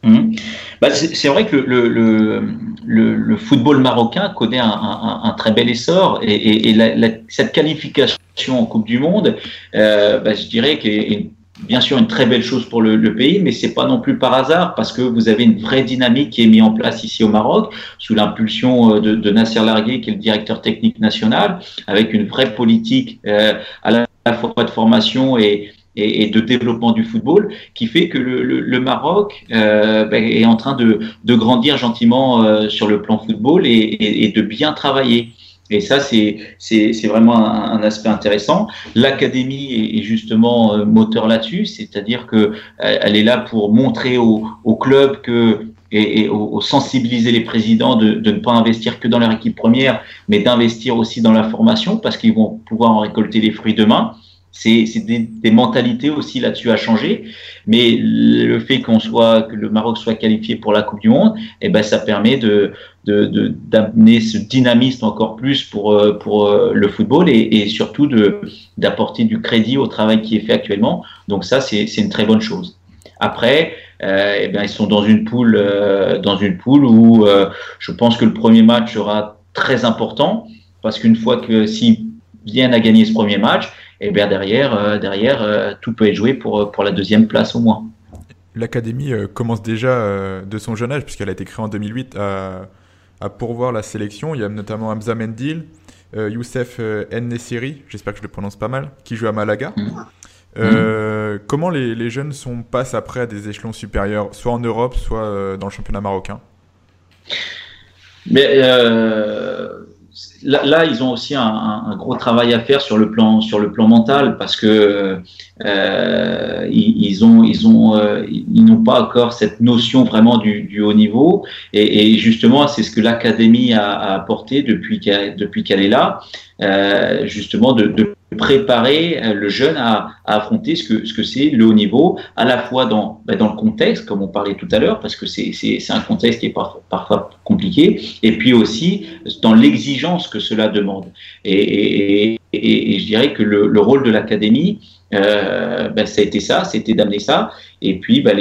Mhm. Bah, c'est vrai que le, le, le, football marocain connaît un, un, un, très bel essor et, et, la, cette qualification en Coupe du Monde, euh, bah, je dirais qu'est bien sûr une très belle chose pour le, pays, mais c'est pas non plus par hasard parce que vous avez une vraie dynamique qui est mise en place ici au Maroc sous l'impulsion euh, de, de, Nasser Largué qui est le directeur technique national, avec une vraie politique euh, à la fois de formation et, et, de développement du football qui fait que le, le, Maroc euh, ben, est en train de, de grandir gentiment euh, sur le plan football et, et, de bien travailler. Et ça, c'est vraiment un, un, aspect intéressant. L'académie est, justement euh, moteur là-dessus, c'est-à-dire que euh, elle est là pour montrer au, au club que et, et au, sensibiliser les présidents de, de, ne pas investir que dans leur équipe première, mais d'investir aussi dans la formation parce qu'ils vont pouvoir en récolter les fruits demain. C'est des, des, mentalités aussi là-dessus à changer, mais le fait qu'on soit que le Maroc soit qualifié pour la Coupe du Monde, eh ben ça permet de d'amener ce dynamisme encore plus pour euh, pour euh, le football et, surtout de d'apporter du crédit au travail qui est fait actuellement. Donc ça c'est une très bonne chose. Après, euh, eh bien ils sont dans une poule dans une poule où je pense que le premier match sera très important parce qu'une fois que s'ils viennent à gagner ce premier match, et bien derrière, euh, derrière euh, tout peut être joué pour, euh, pour la deuxième place au moins. L'académie commence déjà de son jeune âge, puisqu'elle a été créée en 2008, à, à, pourvoir la sélection. Il y a notamment Hamza Mendil, Youssef Nessiri, j'espère que je le prononce pas mal, qui joue à Malaga. Mmh. Mmh. Comment les, les, jeunes sont, passent après à des échelons supérieurs, soit en Europe, soit dans le championnat marocain? Mais là, ils ont aussi un, gros travail à faire sur le plan sur le plan mental parce que euh, ils, ont ils ont euh, ils n'ont pas encore cette notion vraiment du, haut niveau. Et, justement c'est ce que l'académie a, apporté depuis qu'elle depuis qu'elle est là euh, justement de, préparer le jeune à, affronter ce que ce que c'est le haut niveau, à la fois dans ben, dans le contexte, comme on parlait tout à l'heure, parce que c'est c'est un contexte qui est parfois compliqué, et puis aussi dans l'exigence que cela demande. Et, je dirais que le, le rôle de l'académie, euh, ben, ça a été ça, c'était d'amener ça. Et puis, ben,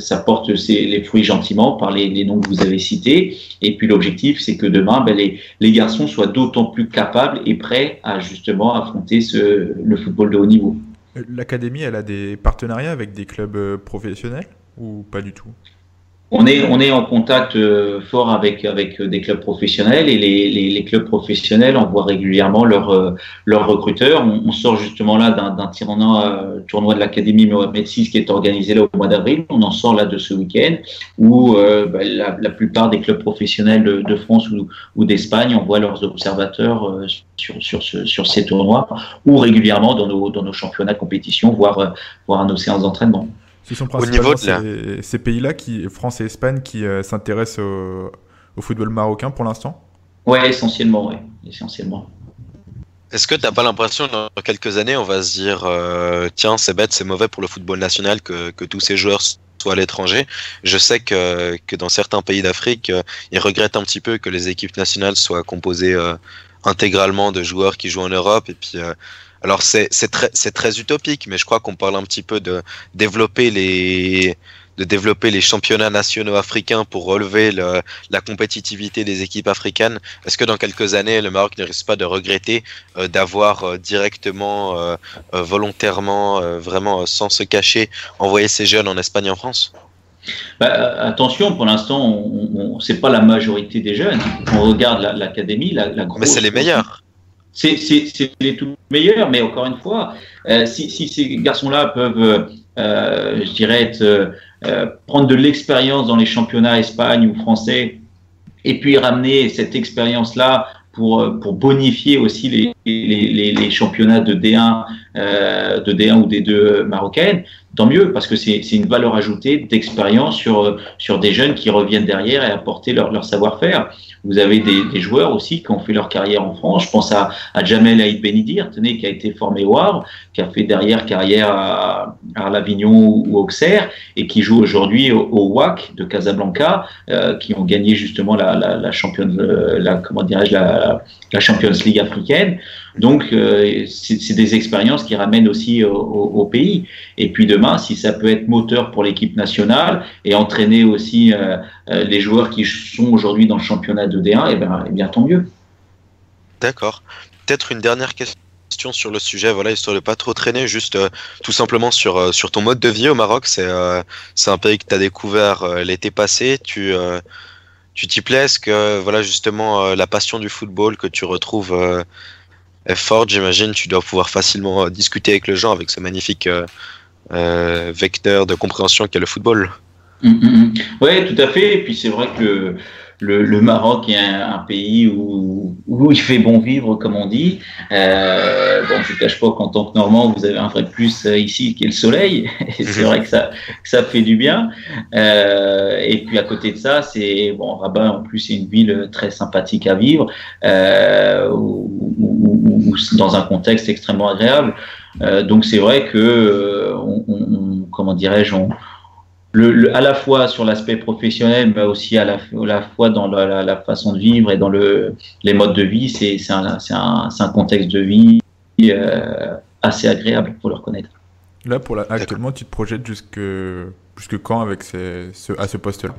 ça porte les fruits gentiment par les, noms que vous avez cités. Et puis, l'objectif, c'est que demain, ben, les, garçons soient d'autant plus capables et prêts à justement affronter le football de haut niveau. L'académie, elle a des partenariats avec des clubs euh, professionnels ou pas du tout? On est, on est en contact euh, fort avec, avec des clubs professionnels et les, les, les clubs professionnels envoient régulièrement leurs euh, recruteurs. On, on, sort justement là d'un tournoi, euh, tournoi de l'Académie Mohamed VI qui est organisé là au mois d'avril. On en sort là de ce week-end où bah, la, la, plupart des clubs professionnels de, de France ou, ou d'Espagne envoient leurs observateurs sur, sur, ce, sur ces tournois ou régulièrement dans nos, dans nos championnats de compétition, voire, voire nos séances d'entraînement. Ce sont principalement ces, ces pays-là, qui, France et Espagne, qui euh, s'intéressent au, au, football marocain pour l'instant? Ouais, essentiellement, ouais. essentiellement. Est-ce que tu n'as pas l'impression dans quelques années, on va se dire euh, tiens, c'est bête, c'est mauvais pour le football national que, que tous ces joueurs soient à l'étranger? Je sais que, que dans certains pays d'Afrique, euh, ils regrettent un petit peu que les équipes nationales soient composées euh, intégralement de joueurs qui jouent en Europe et puis euh, alors c'est très, très utopique, mais je crois qu'on parle un petit peu de développer les de développer les championnats nationaux africains pour relever la compétitivité des équipes africaines. Est-ce que dans quelques années, le Maroc ne risque pas de regretter d'avoir directement, volontairement, vraiment sans se cacher, envoyé ces jeunes en Espagne et en France? Bah, attention, pour l'instant, c'est pas la majorité des jeunes. On regarde l'académie, la, la, Mais c'est les meilleurs. C'est les tout meilleurs, mais encore une fois, euh, si, ces garçons-là peuvent, euh, je dirais, euh, prendre de l'expérience dans les championnats Espagne ou français, et puis ramener cette expérience-là pour, pour bonifier aussi les, championnats de D1, de D1 ou D2 marocaines, tant mieux, parce que c'est une valeur ajoutée d'expérience sur, sur des jeunes qui reviennent derrière et apporter leur, leur savoir-faire. Vous avez des, joueurs aussi qui ont fait leur carrière en France. Je pense à, à Jamel Aïd Benidir, qui a été formé au Havre, qui a fait derrière carrière à, à l'Avignon ou, Auxerre, et qui joue aujourd'hui au, WAC de Casablanca, euh, qui ont gagné justement la, la, championne, euh, la, comment la, la Champions League africaine. Donc, euh, c'est des expériences qui ramènent aussi au, au, pays. Et puis si ça peut être moteur pour l'équipe nationale et entraîner aussi euh, euh, les joueurs qui sont aujourd'hui dans le championnat de D1, et eh bien, eh bien tant mieux. D'accord. Peut-être une dernière question sur le sujet, voilà, histoire de pas trop traîner, juste euh, tout simplement sur, ton mode de vie au Maroc. C'est un pays que tu as découvert l'été passé. Tu tu t'y plais? Est-ce que voilà justement la passion du football que tu retrouves est forte? J'imagine tu dois pouvoir facilement discuter avec le gens avec ce magnifique vecteur de compréhension qu'est le football. Mmh, mmh. Oui, tout à fait. Et puis c'est vrai que le, le, Maroc est un, un pays où, où, il fait bon vivre, comme on dit. Euh, bon, je ne cache pas qu'en tant que Normand, vous avez un vrai plus euh, ici qui est le soleil. Et c'est vrai que ça, ça fait du bien. Euh, et puis à côté de ça, c'est bon, Rabat en plus c'est une ville très sympathique à vivre, euh, où, où, dans un contexte extrêmement agréable. Euh, donc c'est vrai que euh, on, on, comment dirais-je, on, le, le, à la fois sur l'aspect professionnel, mais aussi à la, à la fois dans la, la, la, façon de vivre et dans le, les modes de vie, c'est un, un, un, contexte de vie euh, assez agréable, pour le reconnaître. Là, pour la, actuellement, tu te projettes jusque, jusque quand avec ces, ce, à ce poste-là?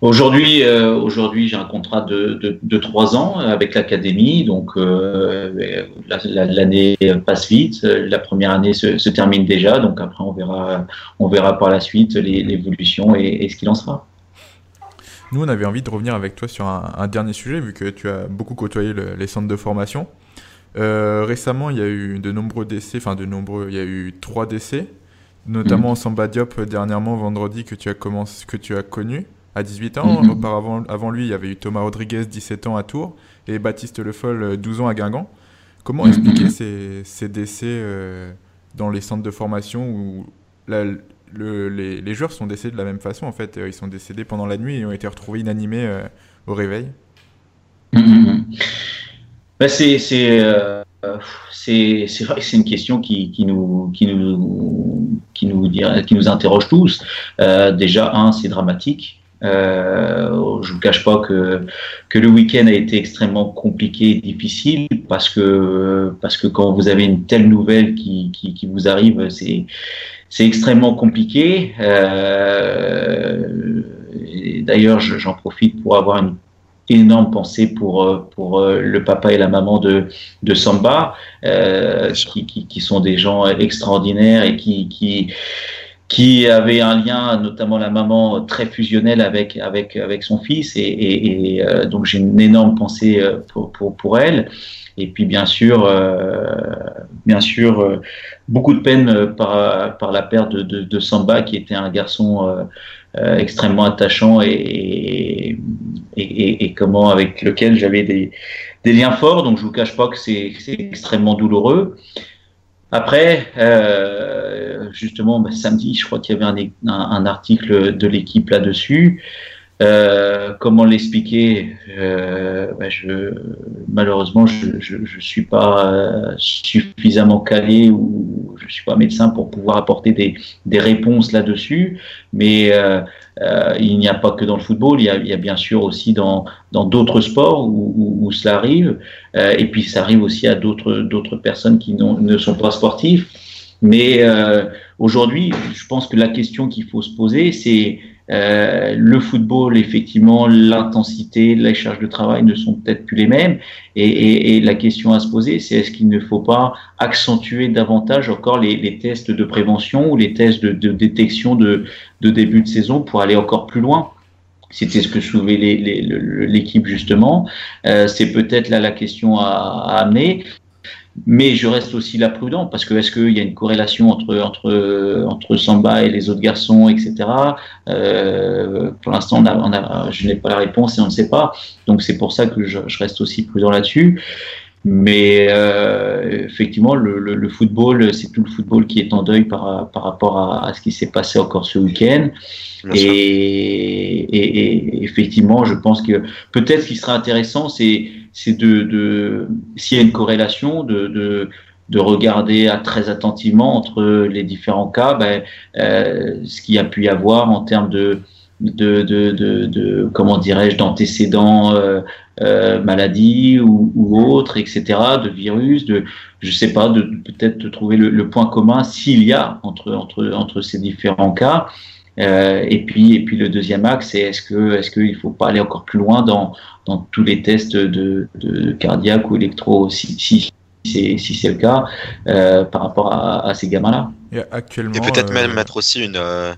Aujourd'hui, euh, aujourd'hui, j'ai un contrat de, de, ans avec l'académie, donc euh, l'année passe vite. La première année se, se, termine déjà, donc après on verra, on verra par la suite l'évolution et, et, ce qu'il en sera. Nous, on avait envie de revenir avec toi sur un, un dernier sujet, vu que tu as beaucoup côtoyé le, les centres de formation. Euh, récemment, il y a eu de nombreux décès, enfin de nombreux, il y a eu trois décès, notamment mmh. en Samba Diop dernièrement vendredi que tu as commencé, que tu as connu à 18 ans. -hmm. Auparavant, avant lui, il y avait eu Thomas Rodriguez, 17 ans à Tours, et Baptiste Le Foll, 12 ans à Guingamp. Comment mm -hmm. expliquer ces, ces décès euh, dans les centres de formation où la, le, les, les, joueurs sont décédés de la même façon En fait, euh, ils sont décédés pendant la nuit et ont été retrouvés inanimés euh, au réveil? -hmm. bah c'est euh, c'est vrai que c'est une question qui, qui, nous, qui, nous, qui, nous, qui nous interroge tous. Déjà, un, c'est dramatique. Euh, je ne vous cache pas que, que le week-end a été extrêmement compliqué et difficile parce que, parce que quand vous avez une telle nouvelle qui, qui, qui vous arrive, c'est extrêmement compliqué. Euh, D'ailleurs, j'en profite pour avoir une énorme pensée pour, pour le papa et la maman de, de Samba, euh, qui, qui, qui, sont des gens extraordinaires et qui, qui, qui avait un lien, notamment la maman, très fusionnel avec, avec, avec son fils. Et, et, et euh, donc, j'ai une énorme pensée euh, pour, pour, pour, elle. Et puis, bien sûr, euh, bien sûr euh, beaucoup de peine par, par la perte de, de, de Samba, qui était un garçon euh, extrêmement attachant et, et, et, comment avec lequel j'avais des, des liens forts. Donc, je vous cache pas que c'est extrêmement douloureux. Après, euh, justement, bah, samedi, je crois qu'il y avait un, un, article de l'équipe là-dessus. Euh, comment l'expliquer? Euh, bah, je, Malheureusement, je ne suis pas euh, suffisamment calé ou je suis pas médecin pour pouvoir apporter des, des réponses là-dessus. Mais euh, euh, il n'y a pas que dans le football, il y a, bien sûr aussi dans d'autres sports où, cela arrive. Euh, et puis ça arrive aussi à d'autres personnes qui ne sont pas sportifs. Mais aujourd'hui, je pense que la question qu'il faut se poser, c'est euh, le football, effectivement, l'intensité, les charges de travail ne sont peut-être plus les mêmes. Et, la question à se poser, c'est est-ce qu'il ne faut pas accentuer davantage encore les, tests de prévention ou les tests de détection de, de, début de saison pour aller encore plus loin c'était ce que soulevait l'équipe justement. Euh, c'est peut-être là la question à, amener. Mais je reste aussi là prudent parce que est-ce qu'il y a une corrélation entre, entre, entre Samba et les autres garçons, etc. Euh, pour l'instant, je n'ai pas la réponse et on ne sait pas. Donc c'est pour ça que je reste aussi prudent là-dessus. Mais euh, effectivement, le, le, le football, c'est tout le football qui est en deuil par, par rapport à, à ce qui s'est passé encore ce week-end. Et, et, et, effectivement, je pense que peut-être ce qui sera intéressant, c'est c'est de, de s'il y a une corrélation, de, de, de regarder à, très attentivement entre les différents cas, ben, euh, ce qu'il y a pu y avoir en termes de, de, de, de, de comment dirais-je, d'antécédents euh, euh, maladies ou, ou autres, etc., de virus, de, je sais pas, de peut-être trouver le, le, point commun s'il y a entre, entre, entre ces différents cas. Euh, et puis, et puis le deuxième axe, c'est est-ce que, est-ce qu'il faut pas aller encore plus loin dans, dans tous les tests de, de cardiaque ou électro, si, si, si c'est le cas, euh, par rapport à, à ces gamins-là. Et peut-être même mettre aussi une, euh,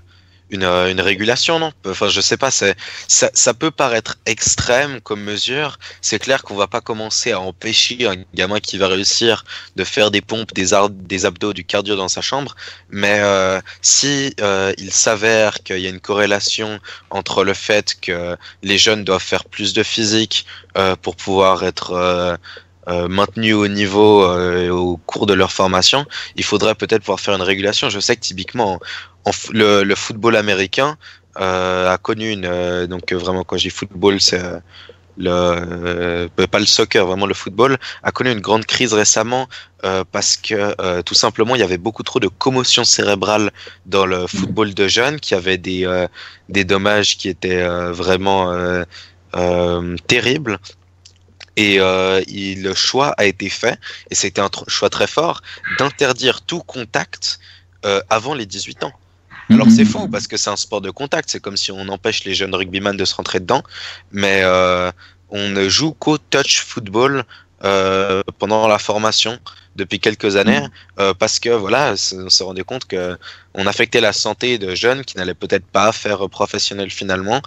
une, une, régulation, non Enfin, je sais pas, ça, ça peut paraître extrême comme mesure. C'est clair qu'on va pas commencer à empêcher un gamin qui va réussir de faire des pompes, des, des abdos, du cardio dans sa chambre. Mais euh, si euh, il s'avère qu'il y a une corrélation entre le fait que les jeunes doivent faire plus de physique euh, pour pouvoir être euh, euh, maintenus au niveau euh, au cours de leur formation, il faudrait peut-être pouvoir faire une régulation. Je sais que typiquement en, le, le, football américain euh, a connu une euh, donc vraiment quand je dis football c'est euh, le pas le soccer vraiment le football a connu une grande crise récemment parce que tout simplement il y avait beaucoup trop de commotion cérébrale dans le football de jeunes qui avait des des dommages qui étaient vraiment terribles et euh, il, le choix a été fait, et c'était un choix très fort, d'interdire tout contact euh, avant les 18 ans. Alors c'est faux parce que c'est un sport de contact, c'est comme si on empêche les jeunes rugbyman de se rentrer dedans, mais euh, on ne joue qu'au touch football euh, pendant la formation depuis quelques années. Euh, parce que voilà on s'est rendu compte que on affectait la santé de jeunes qui n'allaient peut-être pas faire professionnel finalement.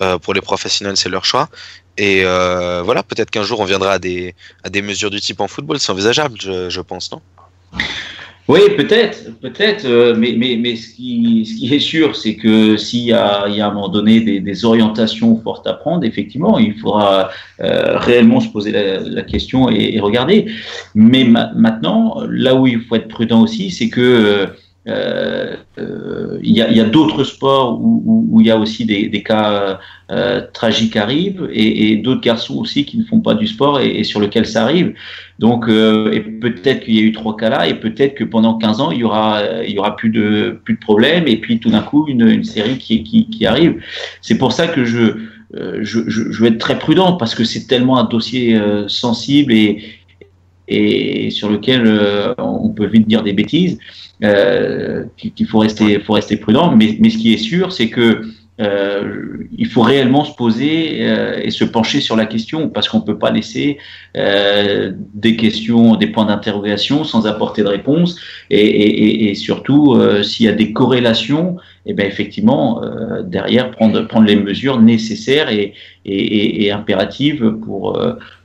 Euh, pour les professionnels c'est leur choix et euh, voilà, peut-être qu'un jour on viendra à des, à des mesures du type en football, c'est envisageable, je, je, pense, non? Oui, peut-être, peut-être, euh, mais, mais, mais ce, qui, ce qui est sûr, c'est que s'il y a, il y a à un moment donné des, des orientations fortes à prendre, effectivement, il faudra euh, réellement se poser la, la question et, et, regarder. Mais ma maintenant, là où il faut être prudent aussi, c'est que euh, euh, il y a, d'autres sports où, il y a aussi des, cas euh, tragiques arrivent et, d'autres garçons aussi qui ne font pas du sport et, sur lequel ça arrive. Donc, euh, et peut-être qu'il y a eu trois cas là et peut-être que pendant 15 ans il y aura, il y aura plus de plus de problèmes et puis tout d'un coup une, série qui arrive. C'est pour ça que je, je, je, je vais être très prudent parce que c'est tellement un dossier sensible et, et sur lequel euh, on peut vite dire des bêtises, euh, qu'il faut rester, faut rester prudent. Mais, mais ce qui est sûr, c'est que euh, il faut réellement se poser euh, et se pencher sur la question parce qu'on ne peut pas laisser euh, des questions, des points d'interrogation sans apporter de réponse et, et, et surtout euh, s'il y a des corrélations, et eh bien effectivement derrière prendre prendre les mesures nécessaires et, et impératives pour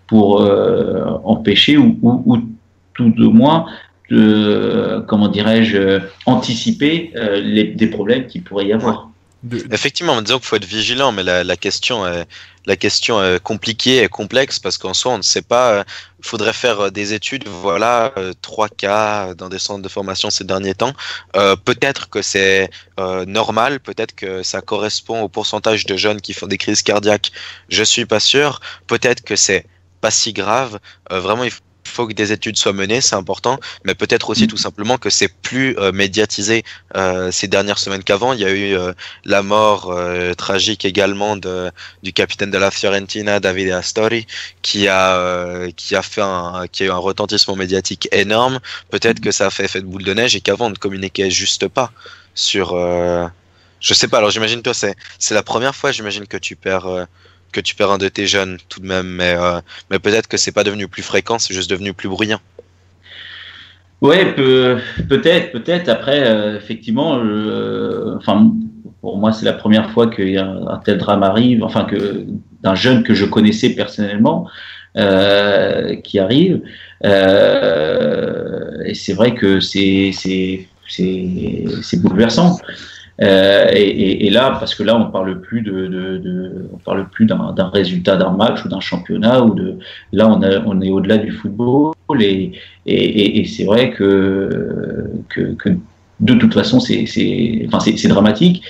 pour euh, empêcher ou, ou, ou, tout de moins de, comment dirais-je, anticiper euh, les, des problèmes qui pourrait y avoir. Effectivement, disons qu'il faut être vigilant, mais la, la, question est, la question est compliquée et complexe parce qu'en soi, on ne sait pas. Il faudrait faire des études, voilà, trois cas dans des centres de formation ces derniers temps. Euh, peut-être que c'est euh, normal, peut-être que ça correspond au pourcentage de jeunes qui font des crises cardiaques. Je suis pas sûr. Peut-être que c'est pas si grave. Euh, vraiment, il faut que des études soient menées, c'est important, mais peut-être aussi mm. tout simplement que c'est plus médiatisé ces dernières semaines qu'avant. Il y a eu la mort tragique également de, du capitaine de la Fiorentina, Davide Astori, qui a qui a fait un qui a eu un retentissement médiatique énorme. Peut-être que ça a fait effet de boule de neige et qu'avant on ne communiquait juste pas sur je sais pas. Alors j'imagine toi c'est c'est la première fois j'imagine que tu perds euh, que tu perds un de tes jeunes tout de même, mais euh, mais peut-être que c'est pas devenu plus fréquent, c'est juste devenu plus bruyant. Ouais, peut, peut-être, peut-être. Après, euh, effectivement, enfin, pour moi, c'est la première fois qu'un un tel drame arrive, enfin que d'un jeune que je connaissais personnellement qui arrive. et c'est vrai que c'est bouleversant. Euh, et, là, parce que là, on parle plus de, on parle plus d'un résultat d'un match ou d'un championnat. Là, on, est au-delà du football et, c'est vrai que, de toute façon, c'est dramatique.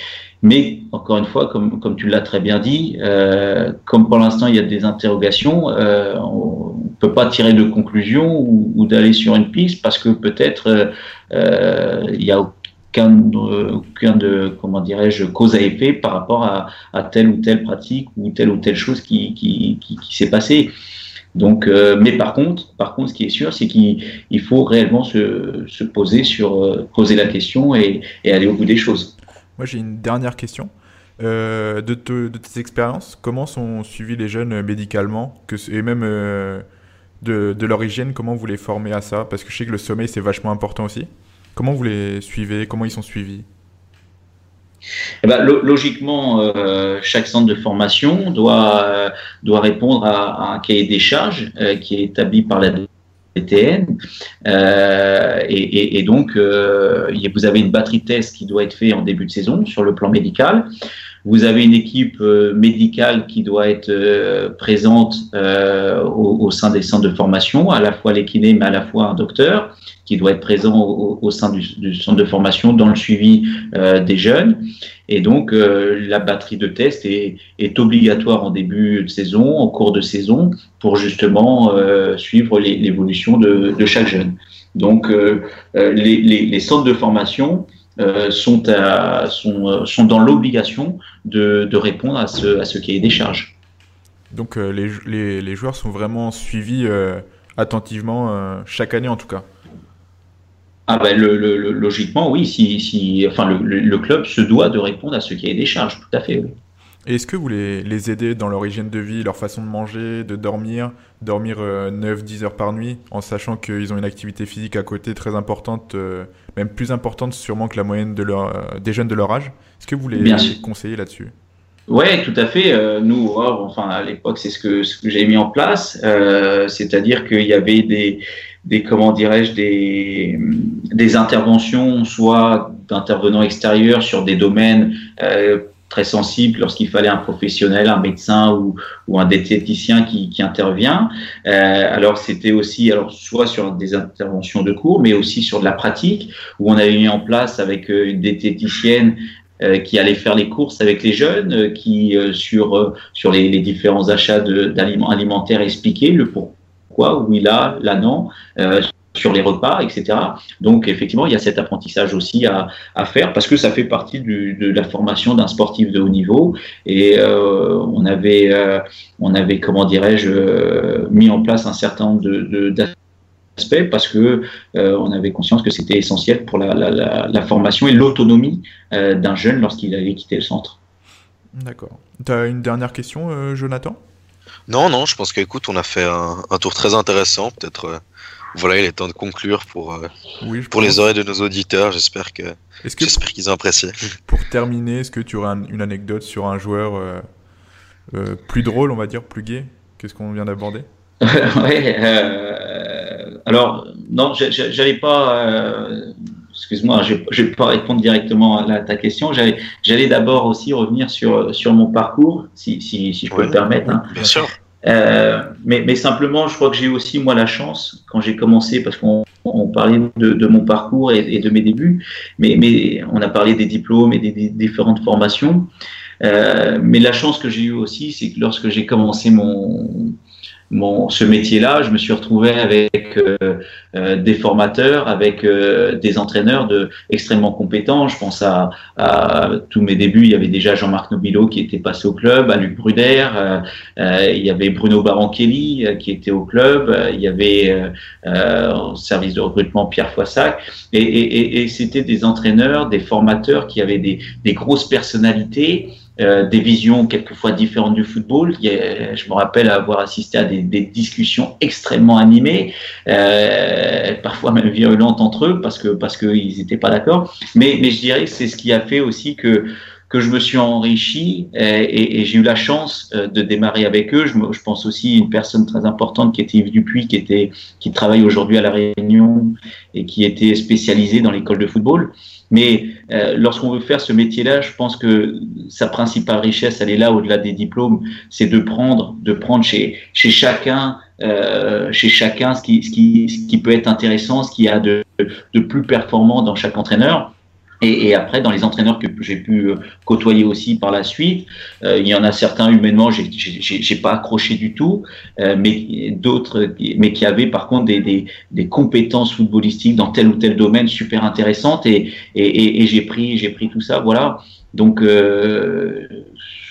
Mais encore une fois, comme, tu l'as très bien dit, euh, comme pour l'instant il y a des interrogations, euh, on ne peut pas tirer de conclusion ou, d'aller sur une piste parce que peut-être euh, il y a aucun, de, comment dirais-je, cause à effet par rapport à, telle ou telle pratique ou telle ou telle chose qui, s'est passée. Donc, euh, mais par contre, par contre, ce qui est sûr, c'est qu'il faut réellement se, poser sur, euh, poser la question et, aller au bout des choses. Moi, j'ai une dernière question. Euh, de, tes expériences, comment sont suivis les jeunes médicalement et même de, de leur hygiène, comment vous les formez à ça? Parce que je sais que le sommeil, c'est vachement important aussi. Comment vous les suivez? Comment ils sont suivis? Eh ben, logiquement, euh, chaque centre de formation doit, euh, répondre à, un cahier des charges euh, qui est établi par la DTN. Et, donc, vous avez une batterie de tests qui doit être fait en début de saison sur le plan médical. Vous avez une équipe médicale qui doit être présente au, au, sein des centres de formation, à la fois les mais à la fois un docteur qui doit être présent au, sein du, centre de formation dans le suivi euh, des jeunes. Et donc, euh, la batterie de tests est, obligatoire en début de saison, en cours de saison, pour justement euh, suivre l'évolution de, chaque jeune. Donc, les, centres de formation sont, à, sont, sont dans l'obligation de, de, répondre à ce, à ce qui est des charges. Donc, les, les, les, joueurs sont vraiment suivis attentivement chaque année en tout cas ah ben le, le, logiquement, oui. Si, si, enfin, le, club se doit de répondre à ce qui est des charges, tout à fait. Est-ce que vous les, les aidez dans leur hygiène de vie, leur façon de manger, de dormir, dormir 9-10 euh, heures par nuit, en sachant qu'ils ont une activité physique à côté très importante, euh, même plus importante sûrement que la moyenne de leur, euh, des jeunes de leur âge. Est-ce que vous les, conseillez là-dessus? Oui, tout à fait. nous, oh, enfin à l'époque, c'est ce que, ce que j'ai mis en place, c'est-à-dire qu'il y avait des, des comment dirais-je des, des interventions soit d'intervenants extérieurs sur des domaines euh, très sensibles lorsqu'il fallait un professionnel, un médecin ou, ou un diététicien qui, qui intervient. Euh, alors c'était aussi alors soit sur des interventions de cours, mais aussi sur de la pratique où on avait mis en place avec euh, une diététicienne euh, qui allait faire les courses avec les jeunes, euh, qui sur sur les, les différents achats d'aliments alimentaires expliquaient le pourquoi oui, là, là, non, euh, sur les repas, etc. Donc, effectivement, il y a cet apprentissage aussi à, faire parce que ça fait partie de la formation d'un sportif de haut niveau. Et euh, on avait, euh, on avait, comment dirais-je, mis en place un certain nombre de, d'aspects parce que on avait conscience que c'était essentiel pour la, formation et l'autonomie d'un jeune lorsqu'il allait quitter le centre. D'accord. Tu as une dernière question, Jonathan? Non, non, je pense qu'écoute, on a fait un, tour très intéressant. Peut-être, euh, voilà, il est temps de conclure pour, euh, pour les oreilles de nos auditeurs. J'espère que, j'espère qu'ils ont apprécié. Pour terminer, est-ce que tu aurais une anecdote sur un joueur euh, plus drôle, on va dire, plus gai? Qu'est-ce qu'on vient d'aborder? Oui. alors, non, j'allais pas excuse-moi, je ne vais pas répondre directement à, ta question. J'allais d'abord aussi revenir sur, sur mon parcours, si, si, si je peux me permettre. Hein. Bien sûr. Euh, mais, mais, simplement, je crois que j'ai aussi moi la chance quand j'ai commencé, parce qu'on on parlait de, de, mon parcours et, de mes débuts, mais, mais, on a parlé des diplômes et des, différentes formations. Euh, mais la chance que j'ai eue aussi, c'est que lorsque j'ai commencé mon mon, ce métier-là, je me suis retrouvé avec euh, euh, des formateurs, avec euh, des entraîneurs de, extrêmement compétents. Je pense à, à, tous mes débuts, il y avait déjà Jean-Marc Nobilo qui était passé au club, à Luc Bruder, il y avait Bruno Barankelli qui était au club, il y avait au service de recrutement Pierre Foissac, et, et, et c'était des entraîneurs, des formateurs qui avaient des, des grosses personnalités euh, des visions quelquefois différentes du football. je me rappelle avoir assisté à des, discussions extrêmement animées, euh, parfois même virulentes entre eux parce que parce qu'ils n'étaient pas d'accord. Mais, mais je dirais que c'est ce qui a fait aussi que que je me suis enrichi euh, et, et, j'ai eu la chance de démarrer avec eux. Je, je, pense aussi une personne très importante qui était Yves Dupuis, qui était qui travaille aujourd'hui à la Réunion et qui était spécialisé dans l'école de football. Mais euh, lorsqu'on veut faire ce métier-là, je pense que sa principale richesse, elle est là au-delà des diplômes, c'est de prendre, de prendre chez, chez chacun, euh, chez chacun ce qui, ce, qui, ce qui peut être intéressant, ce qu'il y a de, de plus performant dans chaque entraîneur. Et, et, après, dans les entraîneurs que j'ai pu euh, côtoyer aussi par la suite, euh, il y en a certains humainement, j'ai pas accroché du tout, euh, mais d'autres, mais qui avaient par contre des, des, des, compétences footballistiques dans tel ou tel domaine super intéressantes. Et, et, et j'ai pris, j'ai pris tout ça. Voilà. Donc euh,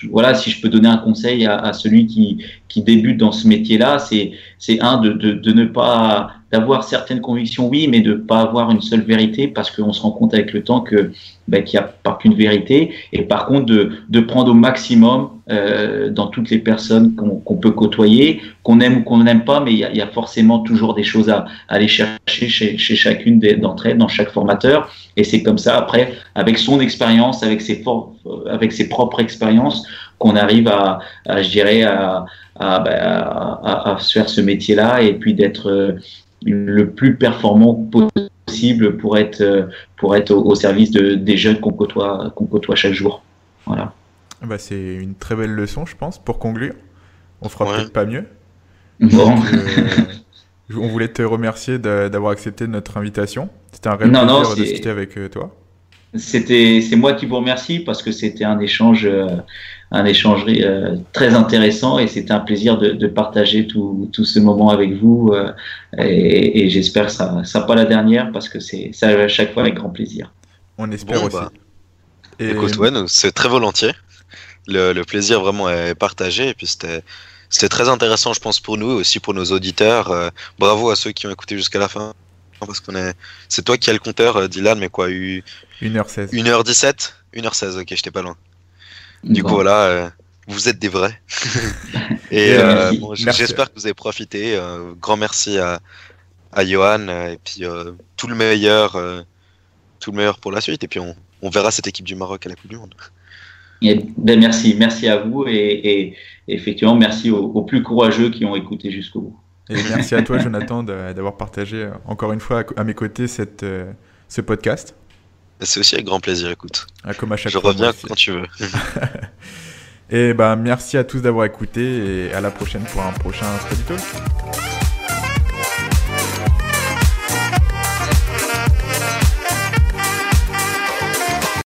voilà, si je peux donner un conseil à, à celui qui, qui débute dans ce métier-là, c'est c'est un de, de, de ne pas d'avoir certaines convictions, oui, mais de ne pas avoir une seule vérité, parce qu'on se rend compte avec le temps que ben, qu'il n'y a pas qu'une vérité, et par contre de, de prendre au maximum euh, dans toutes les personnes qu'on peut côtoyer, qu'on aime ou qu'on n'aime pas, mais il y, y, a, forcément toujours des choses à, à aller chercher chez, chez chacune d'entre elles, dans chaque formateur, et c'est comme ça, après, avec son expérience, avec ses, avec ses propres expériences, qu'on arrive à, à, je dirais, à, à, ben, à, à, faire ce métier-là et puis d'être le plus performant possible pour être, pour être au, service de, des jeunes qu'on côtoie, qu'on côtoie chaque jour. Voilà. Bah, c'est une très belle leçon, je pense, pour conclure. On fera ouais. peut-être pas mieux. Bon. Euh, on voulait te remercier d'avoir accepté notre invitation. C'était un réel non, plaisir non, de discuter avec euh, toi. C'était, c'est moi qui vous remercie parce que c'était un échange, euh, un échange euh, très intéressant et c'était un plaisir de, de partager tout, tout, ce moment avec vous euh, et, et j'espère que ça ne sera pas la dernière parce que c'est ça à chaque fois avec grand plaisir. On espère bon, aussi. Bah, et... Écoute, ouais, c'est très volontiers. Le, le, plaisir vraiment est partagé et puis c'était c'était très intéressant, je pense, pour nous et aussi pour nos auditeurs. Euh, bravo à ceux qui ont écouté jusqu'à la fin parce qu'on est. C'est toi qui as le compteur, Dylan, mais quoi, eu 1h16. 1h17 1h16, ok, j'étais pas loin. Du bon. coup, voilà, euh, vous êtes des vrais. et euh, bon, j'espère que vous avez profité. Euh, grand merci à, à Johan et puis euh, tout le meilleur, euh, tout le meilleur pour la suite. Et puis on, on, verra cette équipe du Maroc à la Coupe du Monde. Et, ben merci, merci à vous et, et effectivement merci aux, aux, plus courageux qui ont écouté jusqu'au bout. Et merci à toi, Jonathan, d'avoir partagé encore une fois à mes côtés cette, ce podcast. C'est aussi avec grand plaisir, écoute. Ah, comme à chaque Je fois, reviens quand tu veux. et bah, merci à tous d'avoir écouté et à la prochaine pour un prochain Study Talk.